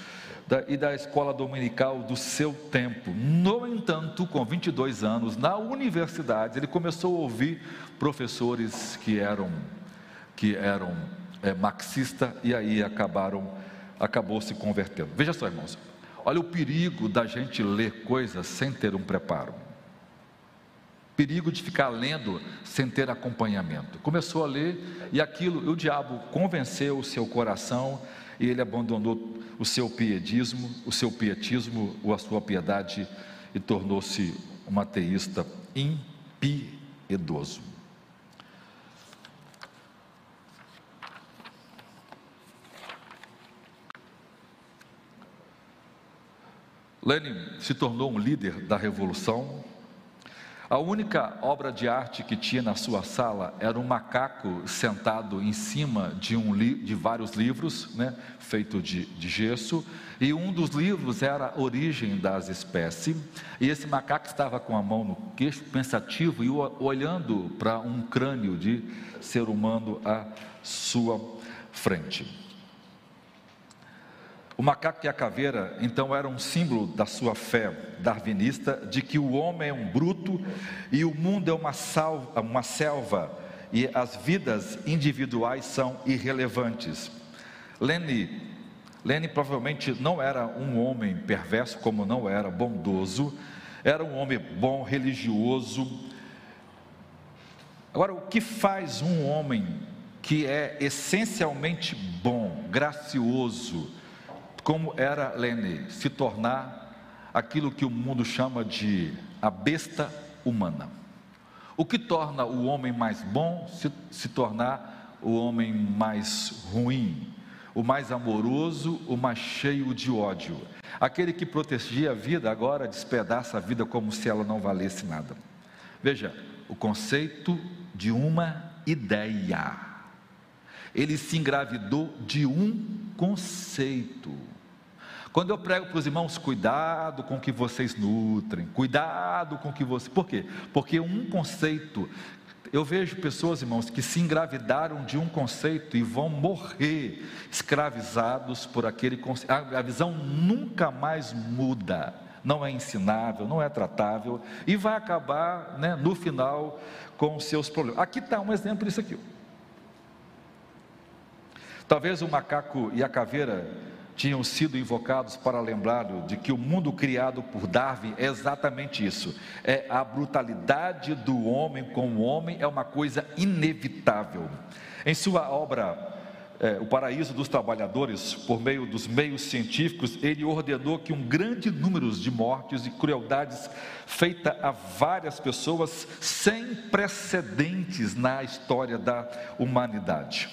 e da escola dominical do seu tempo. No entanto, com 22 anos, na universidade, ele começou a ouvir professores que eram que eram é, marxista e aí acabaram acabou se convertendo. Veja só, irmãos. Olha o perigo da gente ler coisas sem ter um preparo perigo de ficar lendo sem ter acompanhamento. Começou a ler e aquilo, o diabo convenceu o seu coração e ele abandonou o seu piedismo, o seu pietismo ou a sua piedade e tornou-se um ateísta impiedoso. Lenin se tornou um líder da revolução. A única obra de arte que tinha na sua sala era um macaco sentado em cima de, um de vários livros, né, feito de, de gesso, e um dos livros era Origem das Espécies, e esse macaco estava com a mão no queixo, pensativo, e olhando para um crânio de ser humano à sua frente. O macaco e a caveira, então, eram um símbolo da sua fé darwinista de que o homem é um bruto e o mundo é uma, salva, uma selva e as vidas individuais são irrelevantes. Lenny, Lenny provavelmente não era um homem perverso, como não era bondoso, era um homem bom, religioso. Agora, o que faz um homem que é essencialmente bom, gracioso, como era Lene, se tornar aquilo que o mundo chama de a besta humana. O que torna o homem mais bom se, se tornar o homem mais ruim, o mais amoroso, o mais cheio de ódio. Aquele que protegia a vida agora despedaça a vida como se ela não valesse nada. Veja, o conceito de uma ideia. Ele se engravidou de um conceito. Quando eu prego para os irmãos, cuidado com o que vocês nutrem, cuidado com o que você. Por quê? Porque um conceito. Eu vejo pessoas, irmãos, que se engravidaram de um conceito e vão morrer escravizados por aquele conceito. A visão nunca mais muda, não é ensinável, não é tratável e vai acabar, né, no final, com os seus problemas. Aqui está um exemplo disso aqui. Talvez o macaco e a caveira tinham sido invocados para lembrá-lo de que o mundo criado por Darwin é exatamente isso: é a brutalidade do homem com o homem, é uma coisa inevitável. Em sua obra é, O Paraíso dos Trabalhadores, por meio dos meios científicos, ele ordenou que um grande número de mortes e crueldades feita a várias pessoas sem precedentes na história da humanidade.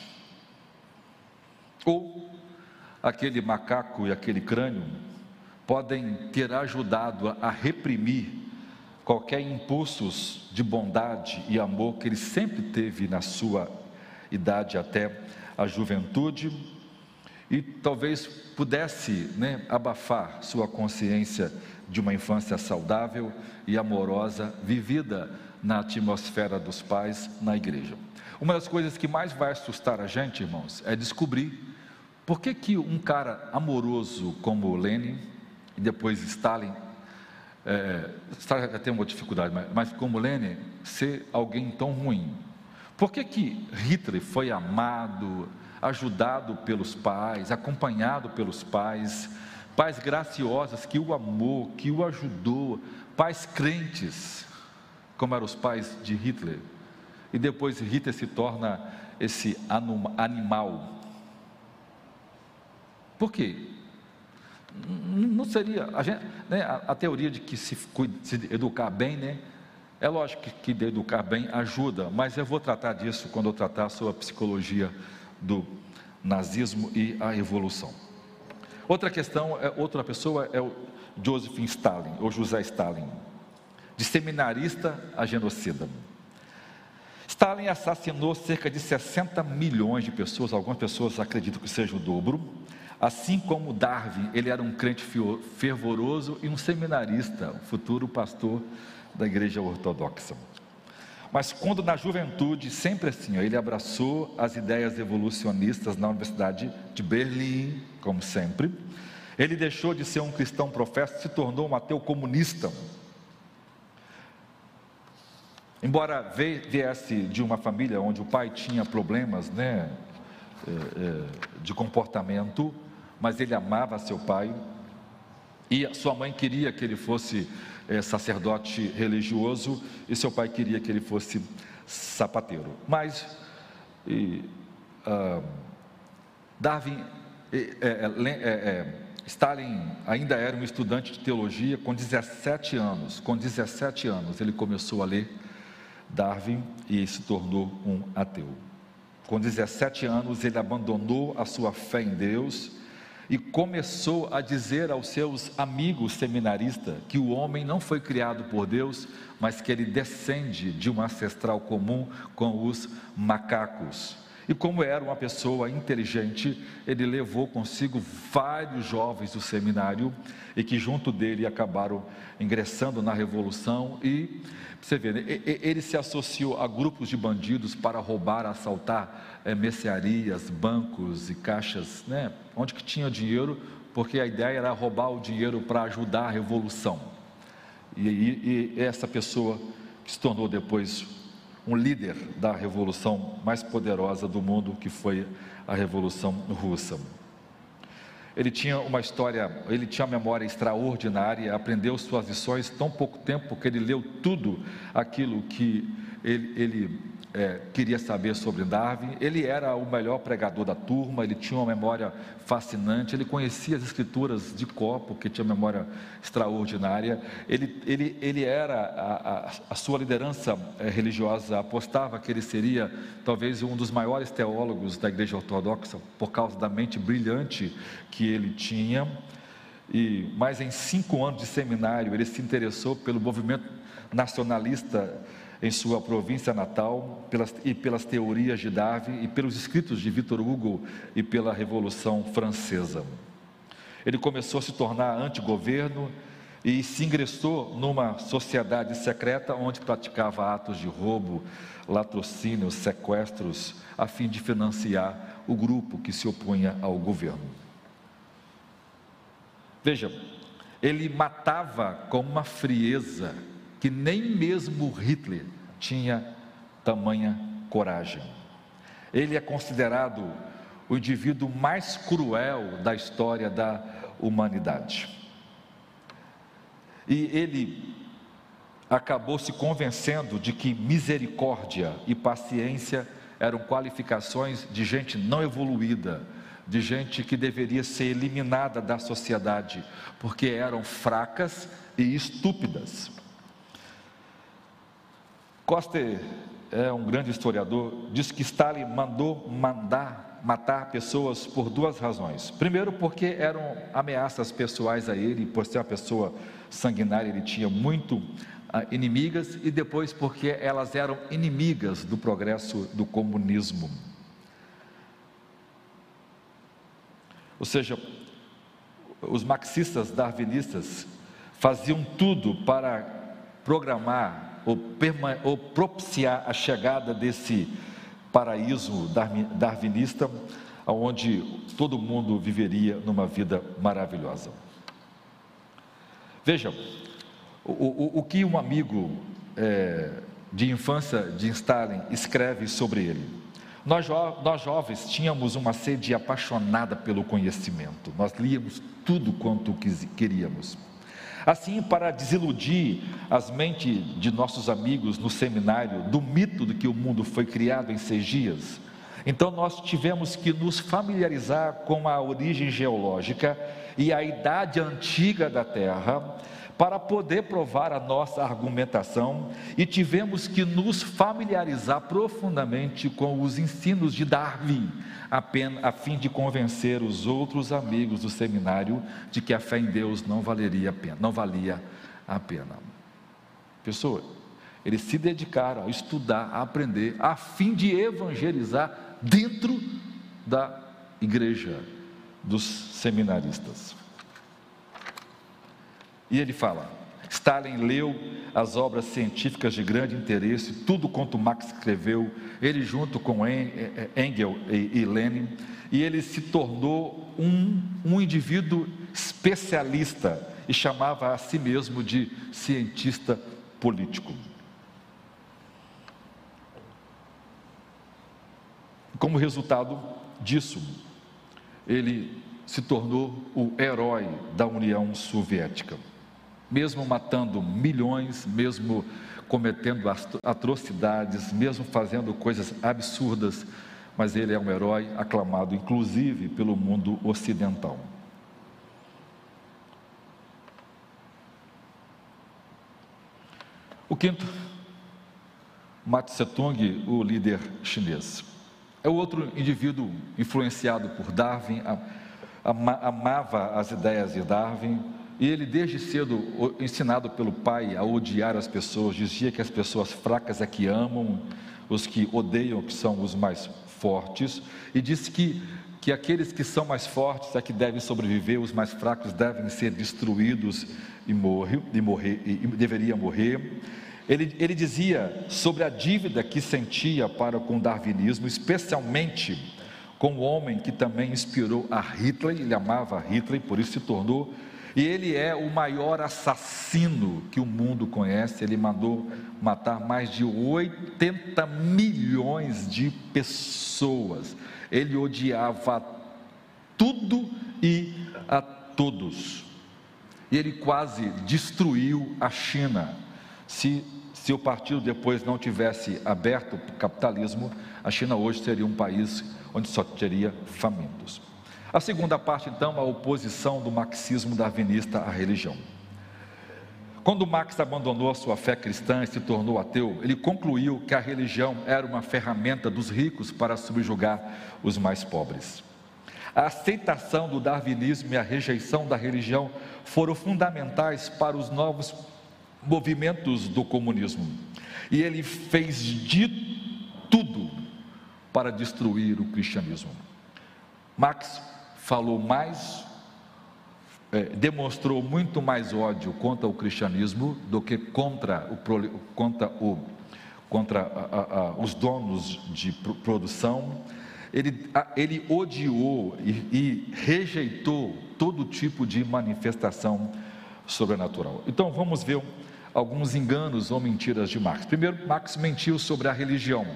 Ou aquele macaco e aquele crânio podem ter ajudado a reprimir qualquer impulsos de bondade e amor que ele sempre teve na sua idade até a juventude e talvez pudesse né, abafar sua consciência de uma infância saudável e amorosa vivida na atmosfera dos pais na igreja. Uma das coisas que mais vai assustar a gente, irmãos, é descobrir por que, que um cara amoroso como Lenin e depois Stalin, é, Stalin tem uma dificuldade, mas, mas como Lenin, ser alguém tão ruim? Por que, que Hitler foi amado, ajudado pelos pais, acompanhado pelos pais, pais graciosas que o amou, que o ajudou, pais crentes, como eram os pais de Hitler? E depois Hitler se torna esse animal por quê? Não seria. A, gente, né, a, a teoria de que se, se, educar bem, né? É lógico que, que educar bem ajuda, mas eu vou tratar disso quando eu tratar sobre a psicologia do nazismo e a evolução. Outra questão, é, outra pessoa é o Joseph Stalin, ou José Stalin, de seminarista a genocida. Stalin assassinou cerca de 60 milhões de pessoas, algumas pessoas acreditam que seja o dobro, Assim como Darwin, ele era um crente fervoroso e um seminarista, futuro pastor da igreja ortodoxa. Mas quando na juventude, sempre assim, ó, ele abraçou as ideias evolucionistas na Universidade de Berlim, como sempre. Ele deixou de ser um cristão profeta, se tornou um ateu comunista. Embora viesse de uma família onde o pai tinha problemas né, é, é, de comportamento, mas ele amava seu pai e sua mãe queria que ele fosse é, sacerdote religioso e seu pai queria que ele fosse sapateiro. Mas e, ah, Darwin, é, Stalin ainda era um estudante de teologia com 17 anos. Com 17 anos ele começou a ler Darwin e se tornou um ateu. Com 17 anos ele abandonou a sua fé em Deus e começou a dizer aos seus amigos seminaristas que o homem não foi criado por Deus, mas que ele descende de um ancestral comum com os macacos. E como era uma pessoa inteligente, ele levou consigo vários jovens do seminário e que junto dele acabaram ingressando na revolução e você vê, né, ele se associou a grupos de bandidos para roubar, assaltar é, mercearias, bancos e caixas, né, onde que tinha dinheiro, porque a ideia era roubar o dinheiro para ajudar a revolução. E, e, e essa pessoa que se tornou depois um líder da revolução mais poderosa do mundo, que foi a Revolução Russa. Ele tinha uma história, ele tinha uma memória extraordinária, aprendeu suas lições tão pouco tempo que ele leu tudo aquilo que ele, ele é, queria saber sobre Darwin. Ele era o melhor pregador da turma, ele tinha uma memória fascinante, ele conhecia as escrituras de copo, que tinha memória extraordinária. Ele, ele, ele era, a, a, a sua liderança é, religiosa apostava que ele seria talvez um dos maiores teólogos da igreja ortodoxa, por causa da mente brilhante que ele tinha. e mais em cinco anos de seminário ele se interessou pelo movimento nacionalista em sua província natal pelas, e pelas teorias de Darwin e pelos escritos de Victor Hugo e pela Revolução Francesa. Ele começou a se tornar antigoverno e se ingressou numa sociedade secreta onde praticava atos de roubo, latrocínios, sequestros, a fim de financiar o grupo que se opunha ao governo. Veja, ele matava com uma frieza que nem mesmo Hitler tinha tamanha coragem. Ele é considerado o indivíduo mais cruel da história da humanidade. E ele acabou se convencendo de que misericórdia e paciência eram qualificações de gente não evoluída, de gente que deveria ser eliminada da sociedade, porque eram fracas e estúpidas. Coster é um grande historiador, diz que Stalin mandou mandar matar pessoas por duas razões. Primeiro, porque eram ameaças pessoais a ele, por ser uma pessoa sanguinária, ele tinha muito ah, inimigas, e depois porque elas eram inimigas do progresso do comunismo. Ou seja, os marxistas darwinistas faziam tudo para programar ou, propiciar a chegada desse paraíso darwinista, onde todo mundo viveria numa vida maravilhosa. Veja, o, o, o que um amigo é, de infância de Stalin escreve sobre ele. Nós, jo nós jovens tínhamos uma sede apaixonada pelo conhecimento, nós líamos tudo quanto queríamos. Assim, para desiludir as mentes de nossos amigos no seminário do mito de que o mundo foi criado em seis dias, então nós tivemos que nos familiarizar com a origem geológica e a idade antiga da Terra para poder provar a nossa argumentação e tivemos que nos familiarizar profundamente com os ensinos de Darwin, a, fim de convencer os outros amigos do seminário de que a fé em Deus não valeria a pena, não valia a pena. Pessoa, eles se dedicaram a estudar, a aprender, a fim de evangelizar dentro da igreja dos seminaristas. E ele fala: Stalin leu as obras científicas de grande interesse, tudo quanto Marx escreveu, ele junto com Engel e Lenin, e ele se tornou um, um indivíduo especialista e chamava a si mesmo de cientista político. Como resultado disso, ele se tornou o herói da União Soviética mesmo matando milhões, mesmo cometendo atrocidades, mesmo fazendo coisas absurdas, mas ele é um herói aclamado, inclusive pelo mundo ocidental. O quinto, Mao Tse-tung, o líder chinês. É outro indivíduo influenciado por Darwin, amava as ideias de Darwin, e ele, desde cedo, ensinado pelo pai a odiar as pessoas, dizia que as pessoas fracas é que amam, os que odeiam que são os mais fortes, e disse que, que aqueles que são mais fortes é que devem sobreviver, os mais fracos devem ser destruídos e, morre, e, morrer, e deveriam morrer. Ele, ele dizia sobre a dívida que sentia para com o darwinismo, especialmente com o homem que também inspirou a Hitler, ele amava Hitler, por isso se tornou e ele é o maior assassino que o mundo conhece. Ele mandou matar mais de 80 milhões de pessoas. Ele odiava tudo e a todos. E ele quase destruiu a China. Se, se o partido depois não tivesse aberto o capitalismo, a China hoje seria um país onde só teria famintos. A segunda parte, então, a oposição do marxismo darwinista à religião. Quando Marx abandonou a sua fé cristã e se tornou ateu, ele concluiu que a religião era uma ferramenta dos ricos para subjugar os mais pobres. a aceitação do darwinismo e a rejeição da religião foram fundamentais para os novos movimentos do comunismo. E ele fez de tudo para destruir o cristianismo. Marx falou mais, é, demonstrou muito mais ódio contra o cristianismo do que contra, o, contra, o, contra a, a, a, os donos de produção. Ele, ele odiou e, e rejeitou todo tipo de manifestação sobrenatural. Então vamos ver alguns enganos ou mentiras de Marx. Primeiro, Marx mentiu sobre a religião.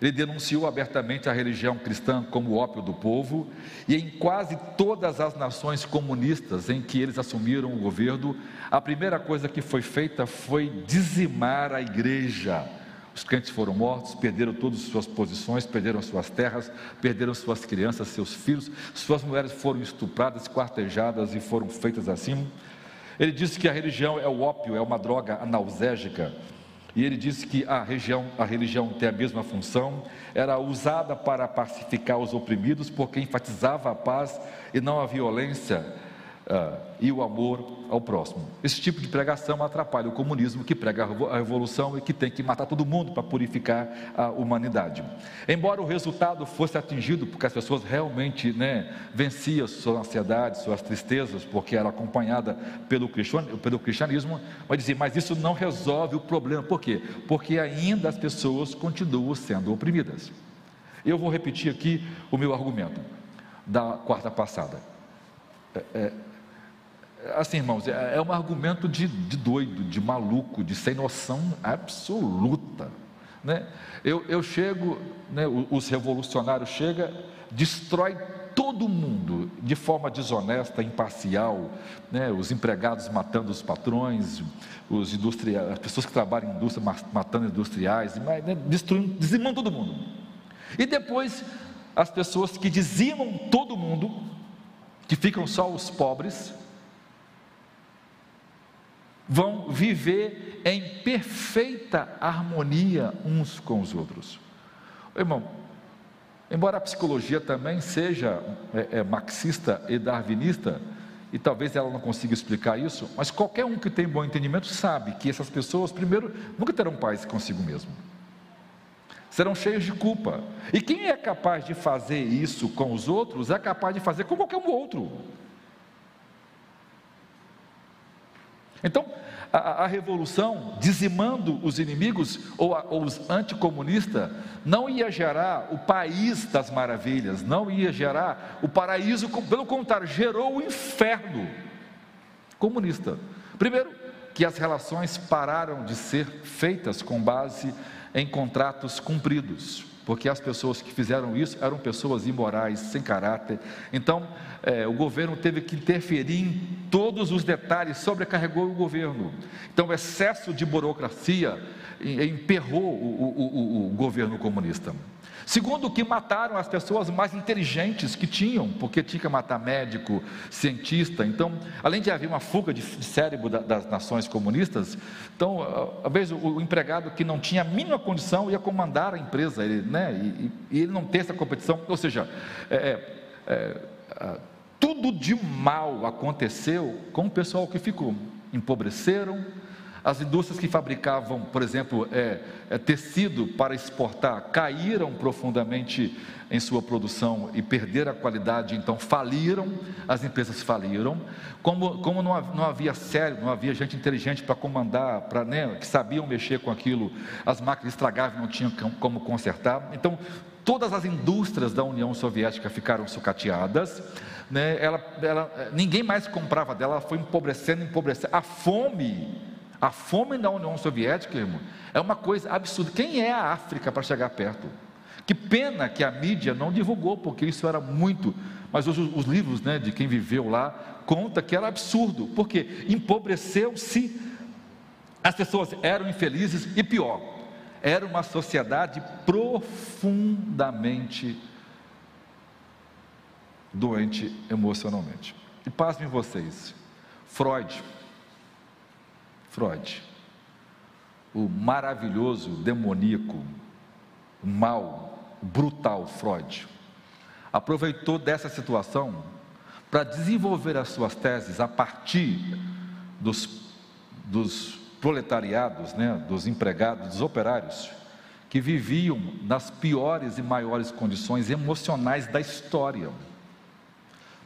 Ele denunciou abertamente a religião cristã como ópio do povo, e em quase todas as nações comunistas em que eles assumiram o governo, a primeira coisa que foi feita foi dizimar a igreja. Os crentes foram mortos, perderam todas as suas posições, perderam suas terras, perderam suas crianças, seus filhos, suas mulheres foram estupradas, quartejadas e foram feitas assim. Ele disse que a religião é o ópio, é uma droga analgésica. E ele disse que a, região, a religião tem a mesma função, era usada para pacificar os oprimidos, porque enfatizava a paz e não a violência uh, e o amor ao próximo. Esse tipo de pregação atrapalha o comunismo, que prega a revolução e que tem que matar todo mundo para purificar a humanidade. Embora o resultado fosse atingido, porque as pessoas realmente né, venciam suas ansiedades, suas tristezas, porque era acompanhada pelo, pelo cristianismo, mas dizer, mas isso não resolve o problema. Por quê? Porque ainda as pessoas continuam sendo oprimidas. Eu vou repetir aqui o meu argumento da quarta passada. É, é, assim, irmãos, é, é um argumento de, de doido, de maluco, de sem noção absoluta. Né? Eu, eu chego, né, os revolucionários chegam, destrói todo mundo de forma desonesta, imparcial, né? os empregados matando os patrões, os industriais, as pessoas que trabalham em indústria matando industriais, né? destruindo, dizimando todo mundo. E depois as pessoas que dizimam todo mundo, que ficam só os pobres, vão viver em perfeita harmonia uns com os outros. Irmão, embora a psicologia também seja é, é, marxista e darwinista, e talvez ela não consiga explicar isso, mas qualquer um que tem bom entendimento sabe que essas pessoas, primeiro, nunca terão paz consigo mesmo. Serão cheios de culpa. E quem é capaz de fazer isso com os outros é capaz de fazer com qualquer um outro. Então, a, a revolução, dizimando os inimigos ou, a, ou os anticomunistas, não ia gerar o país das maravilhas, não ia gerar o paraíso, pelo contrário, gerou o inferno comunista. Primeiro, que as relações pararam de ser feitas com base em contratos cumpridos porque as pessoas que fizeram isso eram pessoas imorais, sem caráter. Então, é, o governo teve que interferir em todos os detalhes, sobrecarregou o governo. Então, o excesso de burocracia emperrou o, o, o, o governo comunista. Segundo, que mataram as pessoas mais inteligentes que tinham, porque tinha que matar médico, cientista. Então, além de haver uma fuga de cérebro das nações comunistas, então, às vezes, o empregado que não tinha a mínima condição ia comandar a empresa, ele, né, e, e ele não tem essa competição. Ou seja, é, é, é, tudo de mal aconteceu com o pessoal que ficou. Empobreceram, as indústrias que fabricavam, por exemplo, é, é, tecido para exportar, caíram profundamente em sua produção e perderam a qualidade, então faliram, as empresas faliram. Como, como não, não havia sério, não havia gente inteligente para comandar, para, né, que sabiam mexer com aquilo, as máquinas estragavam, não tinham como consertar. Então, todas as indústrias da União Soviética ficaram sucateadas. Né, ela, ela, ninguém mais comprava dela, ela foi empobrecendo, empobrecendo. A fome a fome na União Soviética, irmão, é uma coisa absurda. Quem é a África para chegar perto? Que pena que a mídia não divulgou, porque isso era muito. Mas os, os livros né, de quem viveu lá conta que era absurdo, porque empobreceu-se, as pessoas eram infelizes e pior, era uma sociedade profundamente doente emocionalmente. E pasmem vocês, Freud, Freud. O maravilhoso, demoníaco, mal, brutal Freud. aproveitou dessa situação para desenvolver as suas teses a partir dos, dos proletariados, né, dos empregados, dos operários, que viviam nas piores e maiores condições emocionais da história.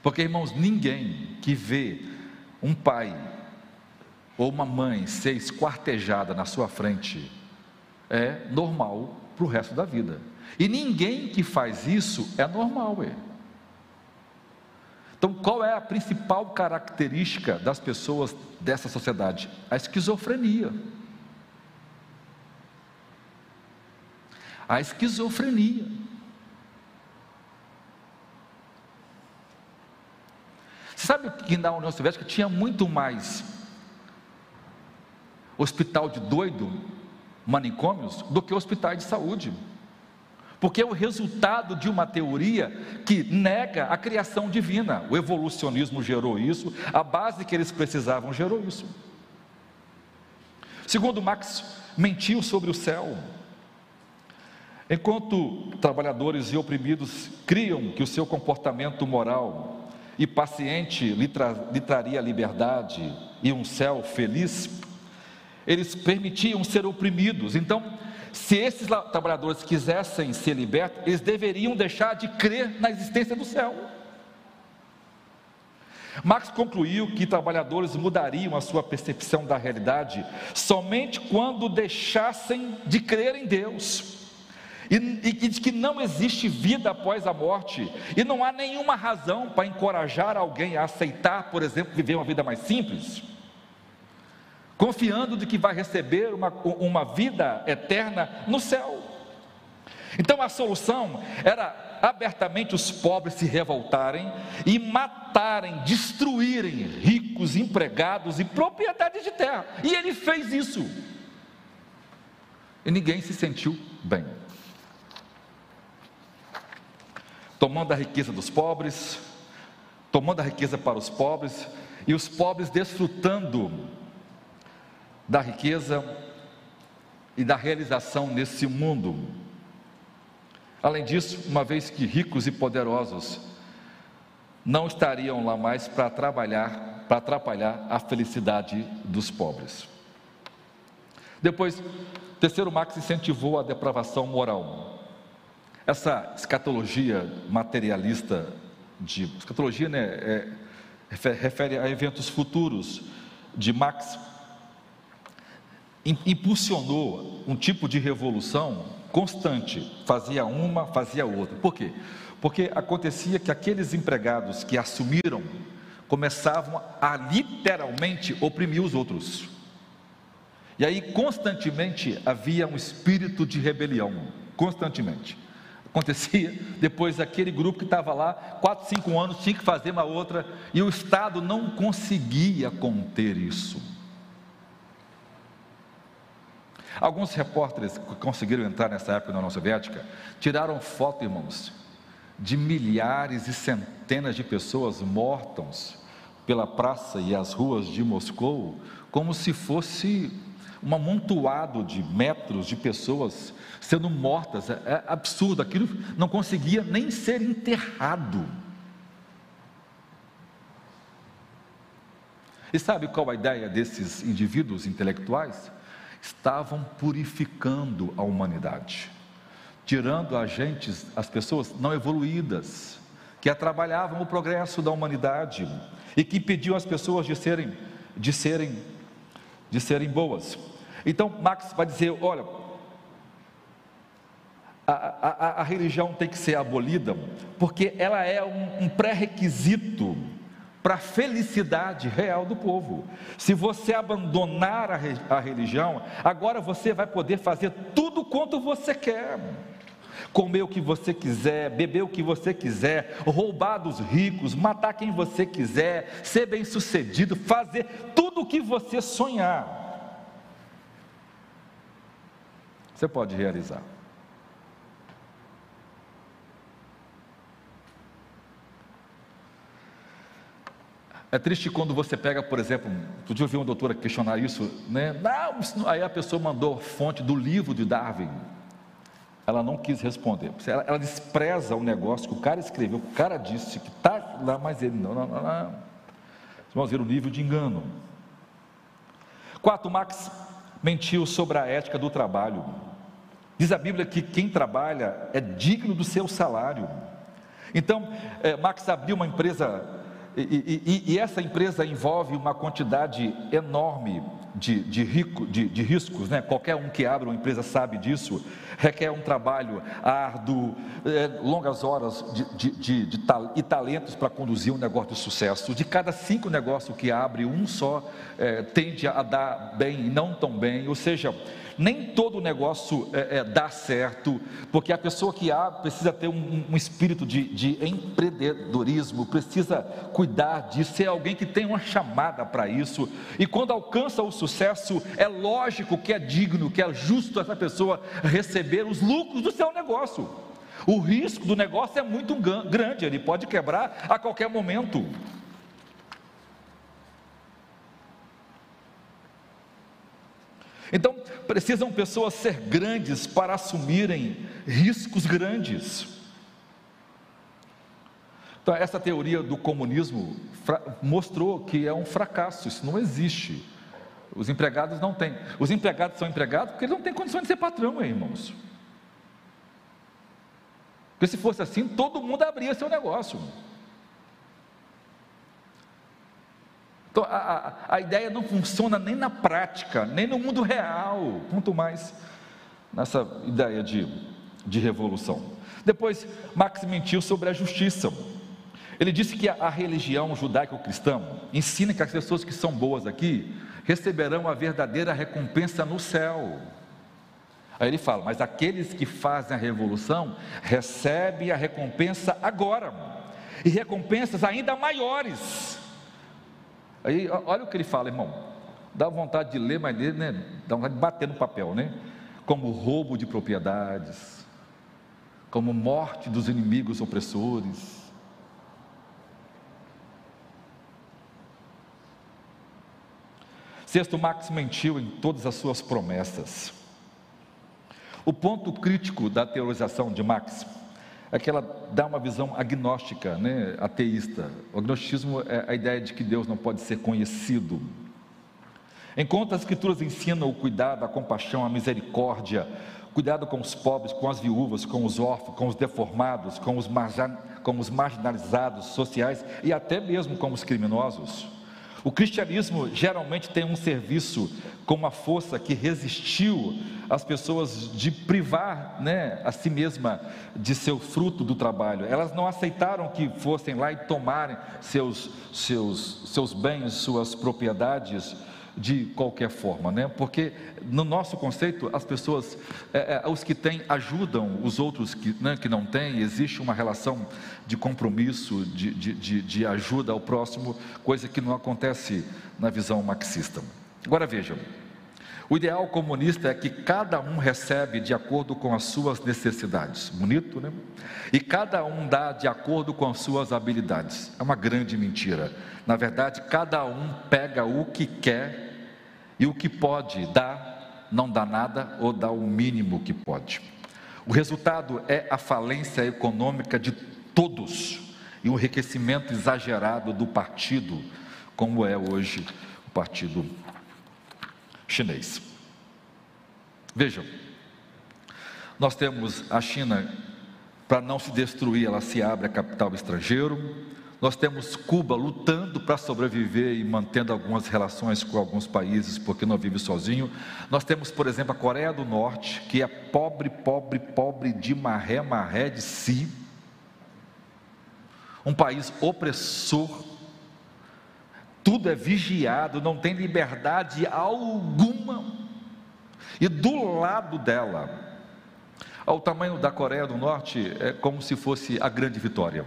Porque, irmãos, ninguém que vê um pai ou uma mãe ser esquartejada na sua frente é normal para o resto da vida. E ninguém que faz isso é normal, é. Então, qual é a principal característica das pessoas dessa sociedade? A esquizofrenia. A esquizofrenia. Você sabe que na União Soviética tinha muito mais hospital de doido, manicômios, do que hospitais de saúde porque é o resultado de uma teoria que nega a criação divina. O evolucionismo gerou isso, a base que eles precisavam gerou isso. Segundo Marx, mentiu sobre o céu. Enquanto trabalhadores e oprimidos criam que o seu comportamento moral e paciente lhe, tra lhe traria liberdade e um céu feliz, eles permitiam ser oprimidos. Então, se esses trabalhadores quisessem ser libertos, eles deveriam deixar de crer na existência do céu. Marx concluiu que trabalhadores mudariam a sua percepção da realidade somente quando deixassem de crer em Deus. E, e de que não existe vida após a morte, e não há nenhuma razão para encorajar alguém a aceitar, por exemplo, viver uma vida mais simples confiando de que vai receber uma, uma vida eterna no céu. Então a solução era abertamente os pobres se revoltarem e matarem, destruírem ricos, empregados e propriedades de terra. E ele fez isso. E ninguém se sentiu bem. Tomando a riqueza dos pobres, tomando a riqueza para os pobres, e os pobres desfrutando da riqueza e da realização nesse mundo. Além disso, uma vez que ricos e poderosos não estariam lá mais para trabalhar, para atrapalhar a felicidade dos pobres. Depois, terceiro Marx incentivou a depravação moral. Essa escatologia materialista de escatologia né, é, refere a eventos futuros de Marx impulsionou um tipo de revolução constante, fazia uma, fazia outra. Por quê? Porque acontecia que aqueles empregados que assumiram começavam a literalmente oprimir os outros. E aí constantemente havia um espírito de rebelião, constantemente. Acontecia, depois aquele grupo que estava lá, quatro, cinco anos, tinha que fazer uma outra, e o Estado não conseguia conter isso. Alguns repórteres que conseguiram entrar nessa época na União Soviética tiraram foto, irmãos, de milhares e centenas de pessoas mortas pela praça e as ruas de Moscou, como se fosse um amontoado de metros de pessoas sendo mortas. É, é absurdo, aquilo não conseguia nem ser enterrado. E sabe qual a ideia desses indivíduos intelectuais? Estavam purificando a humanidade, tirando agentes, as pessoas não evoluídas, que atrapalhavam o progresso da humanidade e que impediam as pessoas de serem, de serem, de serem boas. Então Marx vai dizer: olha, a, a, a, religião tem que ser abolida, porque ela é um, um pré-requisito para a felicidade real do povo. Se você abandonar a, a religião, agora você vai poder fazer tudo quanto você quer comer o que você quiser, beber o que você quiser, roubar dos ricos, matar quem você quiser, ser bem-sucedido, fazer tudo o que você sonhar. Você pode realizar. É triste quando você pega, por exemplo, tu dia eu vi uma doutora questionar isso, né? Não, aí a pessoa mandou fonte do livro de Darwin. ela não quis responder. Ela, ela, despreza o negócio que o cara escreveu, o cara disse que está lá, mas ele não, não, não, não. Vamos ver o nível de engano. Quatro, Max mentiu sobre a ética do trabalho. Diz a Bíblia que quem trabalha é digno do seu salário. Então, é, Max abriu uma empresa, e, e, e, essa empresa envolve uma quantidade enorme de, de, rico, de, de riscos, né? qualquer um que abre uma empresa sabe disso, requer um trabalho árduo, é, longas horas de, de, e talentos para conduzir um negócio de sucesso. De cada cinco negócios que abre, um só é, tende a dar bem e não tão bem, ou seja, nem todo negócio é, é, dá certo, porque a pessoa que abre precisa ter um, um espírito de, de, empreendedorismo, precisa cuidar disso, ser alguém que tem uma chamada para isso, e quando alcança o sucesso, é lógico que é digno, que é justo essa pessoa receber os lucros do seu negócio. O risco do negócio é muito grande, ele pode quebrar a qualquer momento. Então, precisam pessoas ser grandes para assumirem riscos grandes. Então, essa teoria do comunismo mostrou que é um fracasso, isso não existe. Os empregados não têm. Os empregados são empregados porque eles não têm condições de ser patrão, irmãos. Porque se fosse assim, todo mundo abria seu negócio. Então, a, a, ideia não funciona nem na prática, nem no mundo real, muito mais nessa ideia de, de revolução. Depois, Marx mentiu sobre a justiça. Ele disse que a, a religião judaico-cristã ensina que as pessoas que são boas aqui receberão a verdadeira recompensa no céu. Aí ele fala, mas aqueles que fazem a revolução recebem a recompensa agora, e recompensas ainda maiores. Aí, olha o que ele fala, irmão. Dá vontade de ler, mas né, dá vontade de bater no papel, né? Como roubo de propriedades, como morte dos inimigos opressores. Sexto, Marx mentiu em todas as suas promessas. O ponto crítico da teorização de Marx é que ela dá uma visão agnóstica, né, ateísta. O agnosticismo é a ideia de que Deus não pode ser conhecido. Enquanto as escrituras ensinam o cuidado, a compaixão, a misericórdia, cuidado com os pobres, com as viúvas, com os órfãos, com os deformados, com os, com os marginalizados sociais e até mesmo com os criminosos. O cristianismo geralmente tem um serviço com uma força que resistiu às pessoas de privar né, a si mesma de seu fruto do trabalho. Elas não aceitaram que fossem lá e tomarem seus, seus, seus bens, suas propriedades de qualquer forma, né? Porque no nosso conceito as pessoas, é, é, os que têm ajudam os outros que, né, que não têm. Existe uma relação de compromisso, de, de, de, de ajuda ao próximo, coisa que não acontece na visão marxista. Agora vejam. O ideal comunista é que cada um recebe de acordo com as suas necessidades. Bonito, né? E cada um dá de acordo com as suas habilidades. É uma grande mentira. Na verdade, cada um pega o que quer e o que pode dá, não dá nada ou dá o mínimo que pode. O resultado é a falência econômica de todos e o enriquecimento exagerado do partido, como é hoje o partido chinês. Vejam, nós temos a China, para não se destruir, ela se abre a capital estrangeiro. Nós temos Cuba lutando para sobreviver e mantendo algumas relações com alguns países, porque não vive sozinho. Nós temos, por exemplo, a Coreia do Norte, que é pobre, pobre, pobre de maré, maré de si. Um país opressor, tudo é vigiado, não tem liberdade alguma. E do lado dela, ao tamanho da Coreia do Norte, é como se fosse a grande vitória.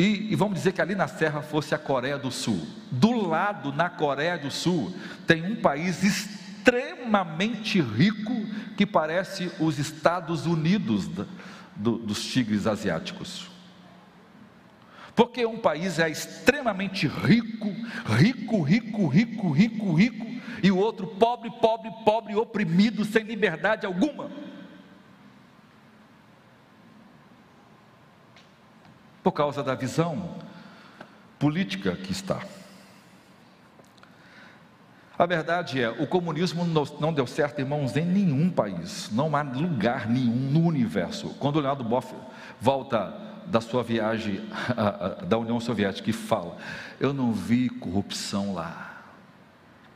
E, e, vamos dizer que ali na serra fosse a Coreia do Sul. Do lado, na Coreia do Sul, tem um país extremamente rico que parece os Estados Unidos do, dos tigres asiáticos. Porque um país é extremamente rico, rico, rico, rico, rico, rico, e o outro pobre, pobre, pobre, oprimido, sem liberdade alguma. Por causa da visão política que está. A verdade é, o comunismo não deu certo, irmãos, em nenhum país, não há lugar nenhum no universo. Quando o Leonardo Boff volta da sua viagem da União Soviética e fala: Eu não vi corrupção lá.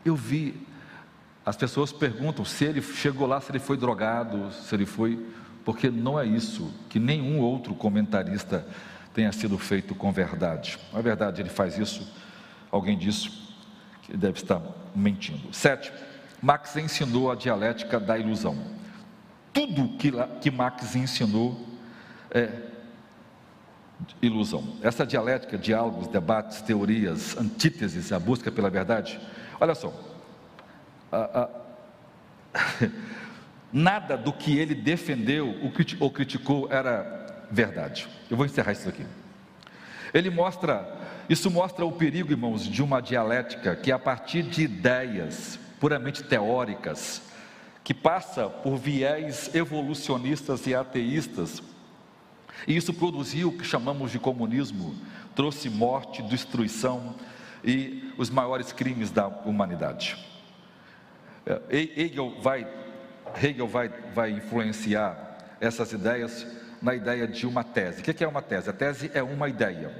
Eu vi. As pessoas perguntam se ele chegou lá, se ele foi drogado, se ele foi. Porque não é isso que nenhum outro comentarista tenha sido feito com verdade. Na verdade, ele faz isso, alguém disse que deve estar mentindo. Sete, Marx ensinou a dialética da ilusão. Tudo que, que Marx ensinou é ilusão. Essa dialética, diálogos, debates, teorias, antíteses, a busca pela verdade. Olha só, a, a, nada do que ele defendeu ou criticou era verdade. Eu vou encerrar isso aqui. Ele mostra isso mostra o perigo, irmãos, de uma dialética que, a partir de ideias puramente teóricas, que passa por viés evolucionistas e ateístas, e isso produziu o que chamamos de comunismo, trouxe morte, destruição e os maiores crimes da humanidade. É, Hegel vai, Hegel vai, vai influenciar essas ideias na ideia de uma tese. O que é uma tese? A tese é uma ideia.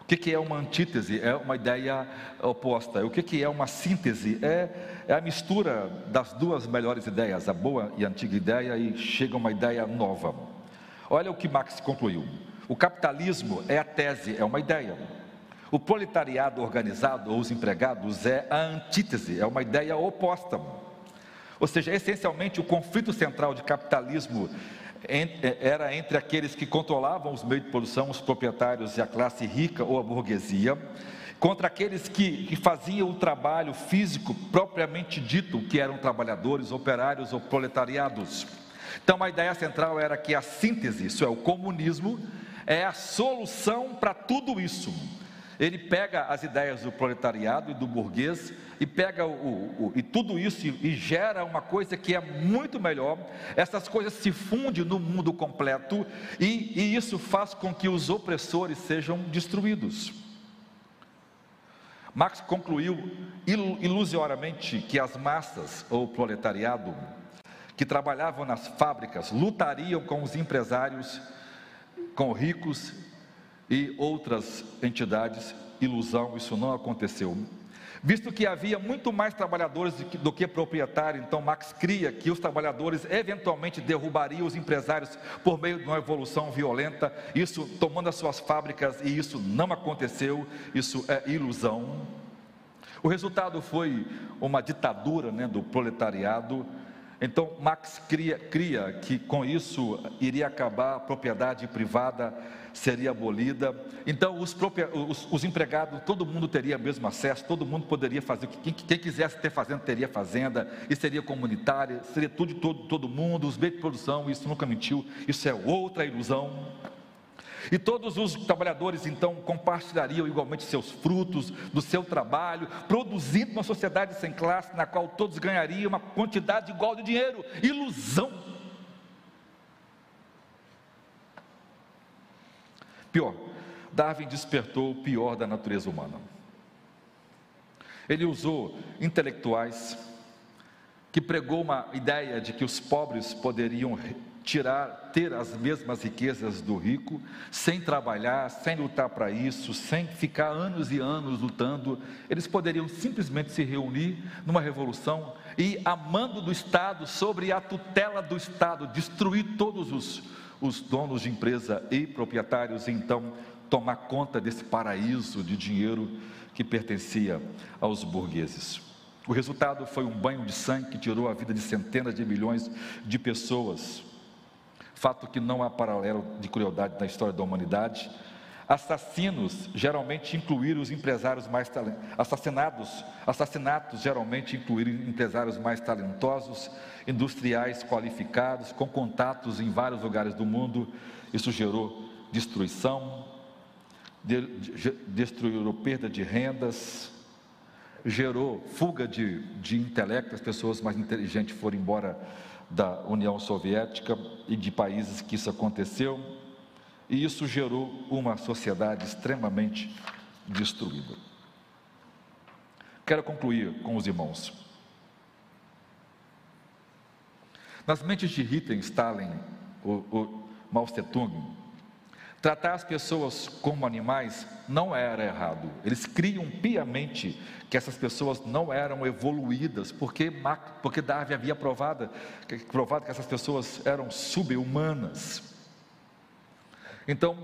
O que é uma antítese? É uma ideia oposta. O que é uma síntese? É, é a mistura das duas melhores ideias, a boa e a antiga ideia, e chega uma ideia nova. Olha o que Marx concluiu: o capitalismo é a tese, é uma ideia. O proletariado organizado ou os empregados é a antítese, é uma ideia oposta. Ou seja, essencialmente o conflito central de capitalismo é, era entre aqueles que controlavam os meios de produção, os proprietários e a classe rica ou a burguesia, contra aqueles que, que faziam o trabalho físico propriamente dito, que eram trabalhadores, operários ou proletariados. Então a ideia central era que a síntese, isso é, o comunismo, é a solução para tudo isso. Ele pega as ideias do proletariado e do burguês e pega o, o, e tudo isso e, e, gera uma coisa que é muito melhor. Essas coisas se fundem no mundo completo e, e isso faz com que os opressores sejam destruídos. Marx concluiu ilusoriamente que as massas ou proletariado que trabalhavam nas fábricas lutariam com os empresários, com ricos e outras entidades. Ilusão, isso não aconteceu. Visto que havia muito mais trabalhadores do que proprietários, então Marx cria que os trabalhadores eventualmente derrubariam os empresários por meio de uma evolução violenta, isso tomando as suas fábricas, e isso não aconteceu, isso é ilusão. O resultado foi uma ditadura né, do proletariado. Então, Marx cria, cria que com isso iria acabar a propriedade privada seria abolida. Então, os, os, os, empregados, todo mundo teria o mesmo acesso, todo mundo poderia fazer, quem, quem quisesse ter fazenda teria fazenda, e seria comunitária, seria tudo todo, todo mundo, os meios de produção, isso nunca mentiu, isso é outra ilusão. E todos os trabalhadores então compartilhariam igualmente seus frutos do seu trabalho, produzindo uma sociedade sem classe na qual todos ganhariam uma quantidade igual de dinheiro. Ilusão Pior, Darwin despertou o pior da natureza humana. Ele usou intelectuais que pregou uma ideia de que os pobres poderiam tirar, ter as mesmas riquezas do rico, sem trabalhar, sem lutar para isso, sem ficar anos e anos lutando, eles poderiam simplesmente se reunir numa revolução e, amando do Estado, sobre a tutela do Estado, destruir todos os, os donos de empresa e proprietários então tomar conta desse paraíso de dinheiro que pertencia aos burgueses. O resultado foi um banho de sangue que tirou a vida de centenas de milhões de pessoas. Fato que não há paralelo de crueldade na história da humanidade. Assassinos geralmente incluíram os empresários mais assassinados, assassinatos geralmente incluíram empresários mais talentosos, industriais qualificados, com contatos em vários lugares do mundo. Isso gerou destruição, de, de, destruiu perda de rendas, gerou fuga de, de intelecto, as pessoas mais inteligentes foram embora da União Soviética e de países que isso aconteceu e isso gerou uma sociedade extremamente destruída. Quero concluir com os irmãos. Nas mentes de Hitler, Stalin, o, o Mao Tse-tung, Tratar as pessoas como animais não era errado. Eles criam piamente que essas pessoas não eram evoluídas, porque, porque Darwin havia provado, provado que essas pessoas eram subhumanas. Então,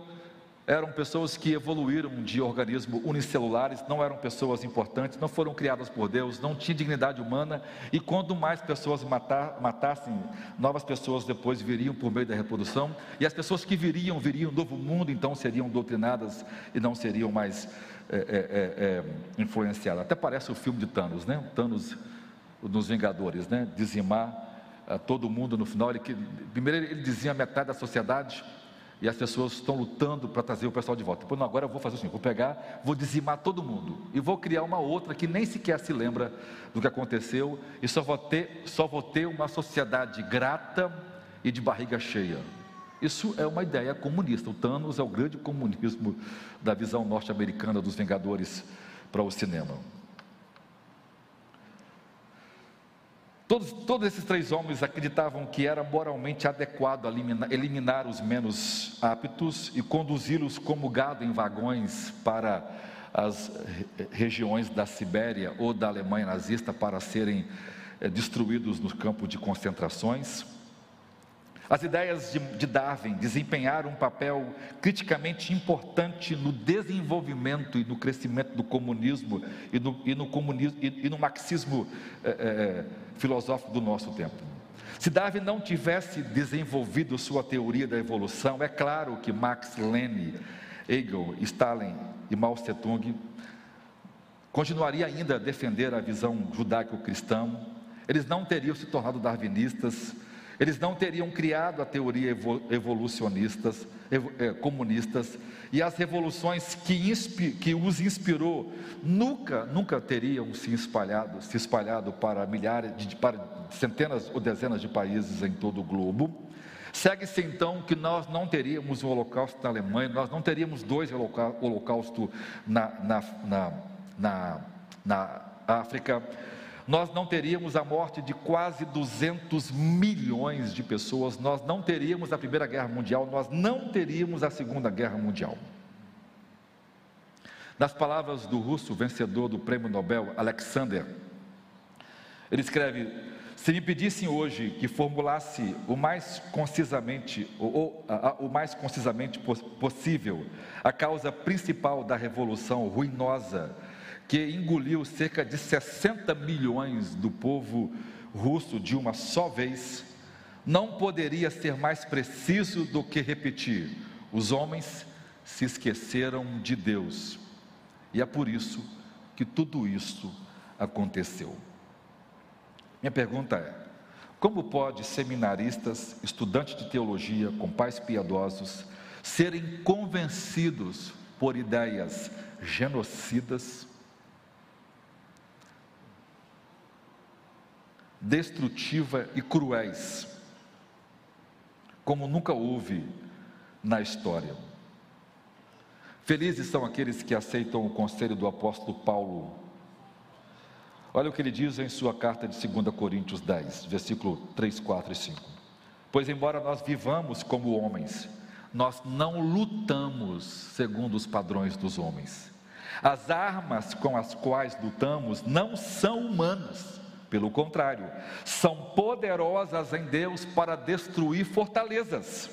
eram pessoas que evoluíram de organismos unicelulares, não eram pessoas importantes, não foram criadas por Deus, não tinham dignidade humana, e quando mais pessoas matar, matassem, novas pessoas depois viriam por meio da reprodução, e as pessoas que viriam, viriam novo mundo, então seriam doutrinadas e não seriam mais é, é, é, é influenciadas. Até parece o filme de Thanos, né? Thanos nos Vingadores, né? Dizimar uh, todo mundo no final. Ele, primeiro ele dizia metade da sociedade, e as pessoas estão lutando para trazer o pessoal de volta. Depois, não, agora eu vou fazer assim: vou pegar, vou dizimar todo mundo e vou criar uma outra que nem sequer se lembra do que aconteceu e só vou ter, só vou ter uma sociedade grata e de barriga cheia. Isso é uma ideia comunista. O Thanos é o grande comunismo da visão norte-americana dos Vingadores para o cinema. Todos, todos esses três homens acreditavam que era moralmente adequado eliminar, eliminar os menos aptos e conduzi-los como gado em vagões para as regiões da Sibéria ou da Alemanha nazista para serem é, destruídos nos campos de concentrações. As ideias de, de Darwin desempenharam um papel criticamente importante no desenvolvimento e no crescimento do comunismo e no, e no, comunismo, e, e no marxismo é, é, filosófico do nosso tempo. Se Darwin não tivesse desenvolvido sua teoria da evolução, é claro que Max Lene, Hegel, Stalin e Mao Tse-tung continuaria ainda a defender a visão judaico-cristã, eles não teriam se tornado darwinistas, eles não teriam criado a teoria evolucionistas, é, comunistas, e as revoluções que, que, os inspirou nunca, nunca teriam se espalhado, se espalhado para milhares, para centenas ou dezenas de países em todo o globo. Segue-se então que nós não teríamos o Holocausto na Alemanha, nós não teríamos dois holocaustos na, na, na, na, na África, nós não teríamos a morte de quase 200 milhões de pessoas, nós não teríamos a Primeira Guerra Mundial, nós não teríamos a Segunda Guerra Mundial. Nas palavras do russo vencedor do prêmio Nobel, Alexander, ele escreve: Se me pedissem hoje que formulasse o mais concisamente, ou, o mais concisamente possível, a causa principal da revolução ruinosa que engoliu cerca de 60 milhões do povo russo de uma só vez, não poderia ser mais preciso do que repetir: os homens se esqueceram de Deus. E é por isso que tudo isso aconteceu. Minha pergunta é: como pode seminaristas, estudantes de teologia com pais piedosos, serem convencidos por ideias genocidas, destrutiva e cruéis, como nunca houve na história. Felizes são aqueles que aceitam o conselho do apóstolo Paulo. Olha o que ele diz em sua carta de 2 Coríntios 10, versículo 3, 4 e 5. Pois, embora nós vivamos como homens, nós não lutamos segundo os padrões dos homens. As armas com as quais lutamos não são humanas pelo contrário, são poderosas em Deus para destruir fortalezas.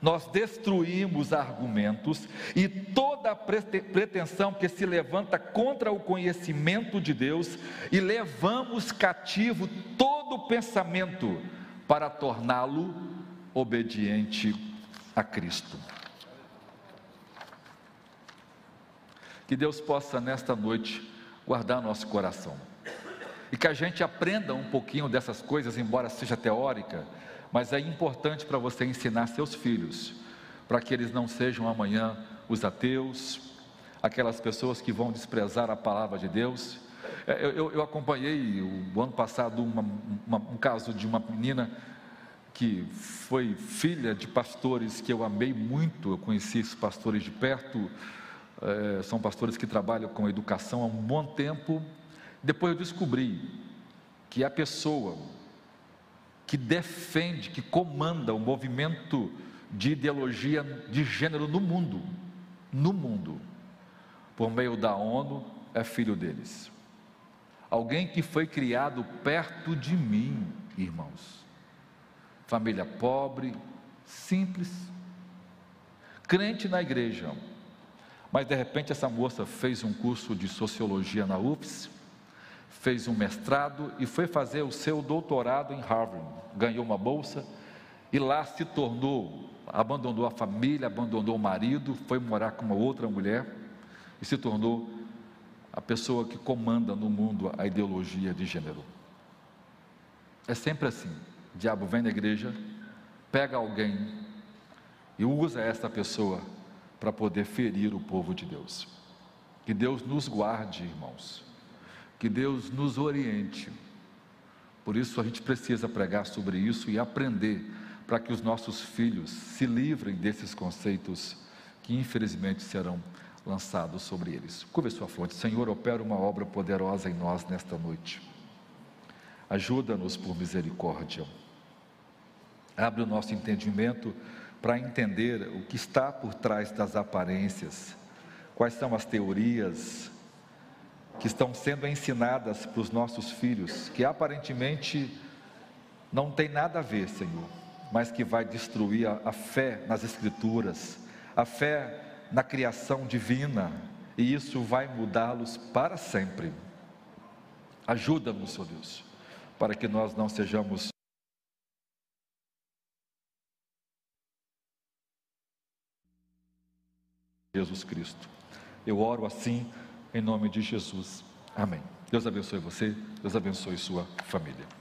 Nós destruímos argumentos e toda pretensão que se levanta contra o conhecimento de Deus e levamos cativo todo pensamento para torná-lo obediente a Cristo. Que Deus possa nesta noite guardar nosso coração e que a gente aprenda um pouquinho dessas coisas, embora seja teórica, mas é importante para você ensinar seus filhos, para que eles não sejam amanhã os ateus, aquelas pessoas que vão desprezar a palavra de Deus. É, eu, eu, eu acompanhei o ano passado uma, uma, um caso de uma menina que foi filha de pastores que eu amei muito, eu conheci esses pastores de perto, é, são pastores que trabalham com educação há um bom tempo. Depois eu descobri que a pessoa que defende, que comanda o movimento de ideologia de gênero no mundo, no mundo, por meio da ONU, é filho deles. Alguém que foi criado perto de mim, irmãos. Família pobre, simples, crente na igreja. Mas de repente essa moça fez um curso de sociologia na UFS, fez um mestrado e foi fazer o seu doutorado em Harvard. Ganhou uma bolsa e lá se tornou, abandonou a família, abandonou o marido, foi morar com uma outra mulher e se tornou a pessoa que comanda no mundo a ideologia de gênero. É sempre assim: o diabo vem na igreja, pega alguém e usa essa pessoa para poder ferir o povo de Deus. Que Deus nos guarde, irmãos. Que Deus nos oriente. Por isso a gente precisa pregar sobre isso e aprender para que os nossos filhos se livrem desses conceitos que infelizmente serão lançado sobre eles. Curva sua fonte, Senhor, opera uma obra poderosa em nós nesta noite. Ajuda-nos por misericórdia. Abre o nosso entendimento para entender o que está por trás das aparências, quais são as teorias que estão sendo ensinadas para os nossos filhos, que aparentemente não tem nada a ver, Senhor, mas que vai destruir a, a fé nas Escrituras, a fé na criação divina, e isso vai mudá-los para sempre. Ajuda-nos, Senhor Deus, para que nós não sejamos Jesus Cristo. Eu oro assim em nome de Jesus. Amém. Deus abençoe você, Deus abençoe sua família.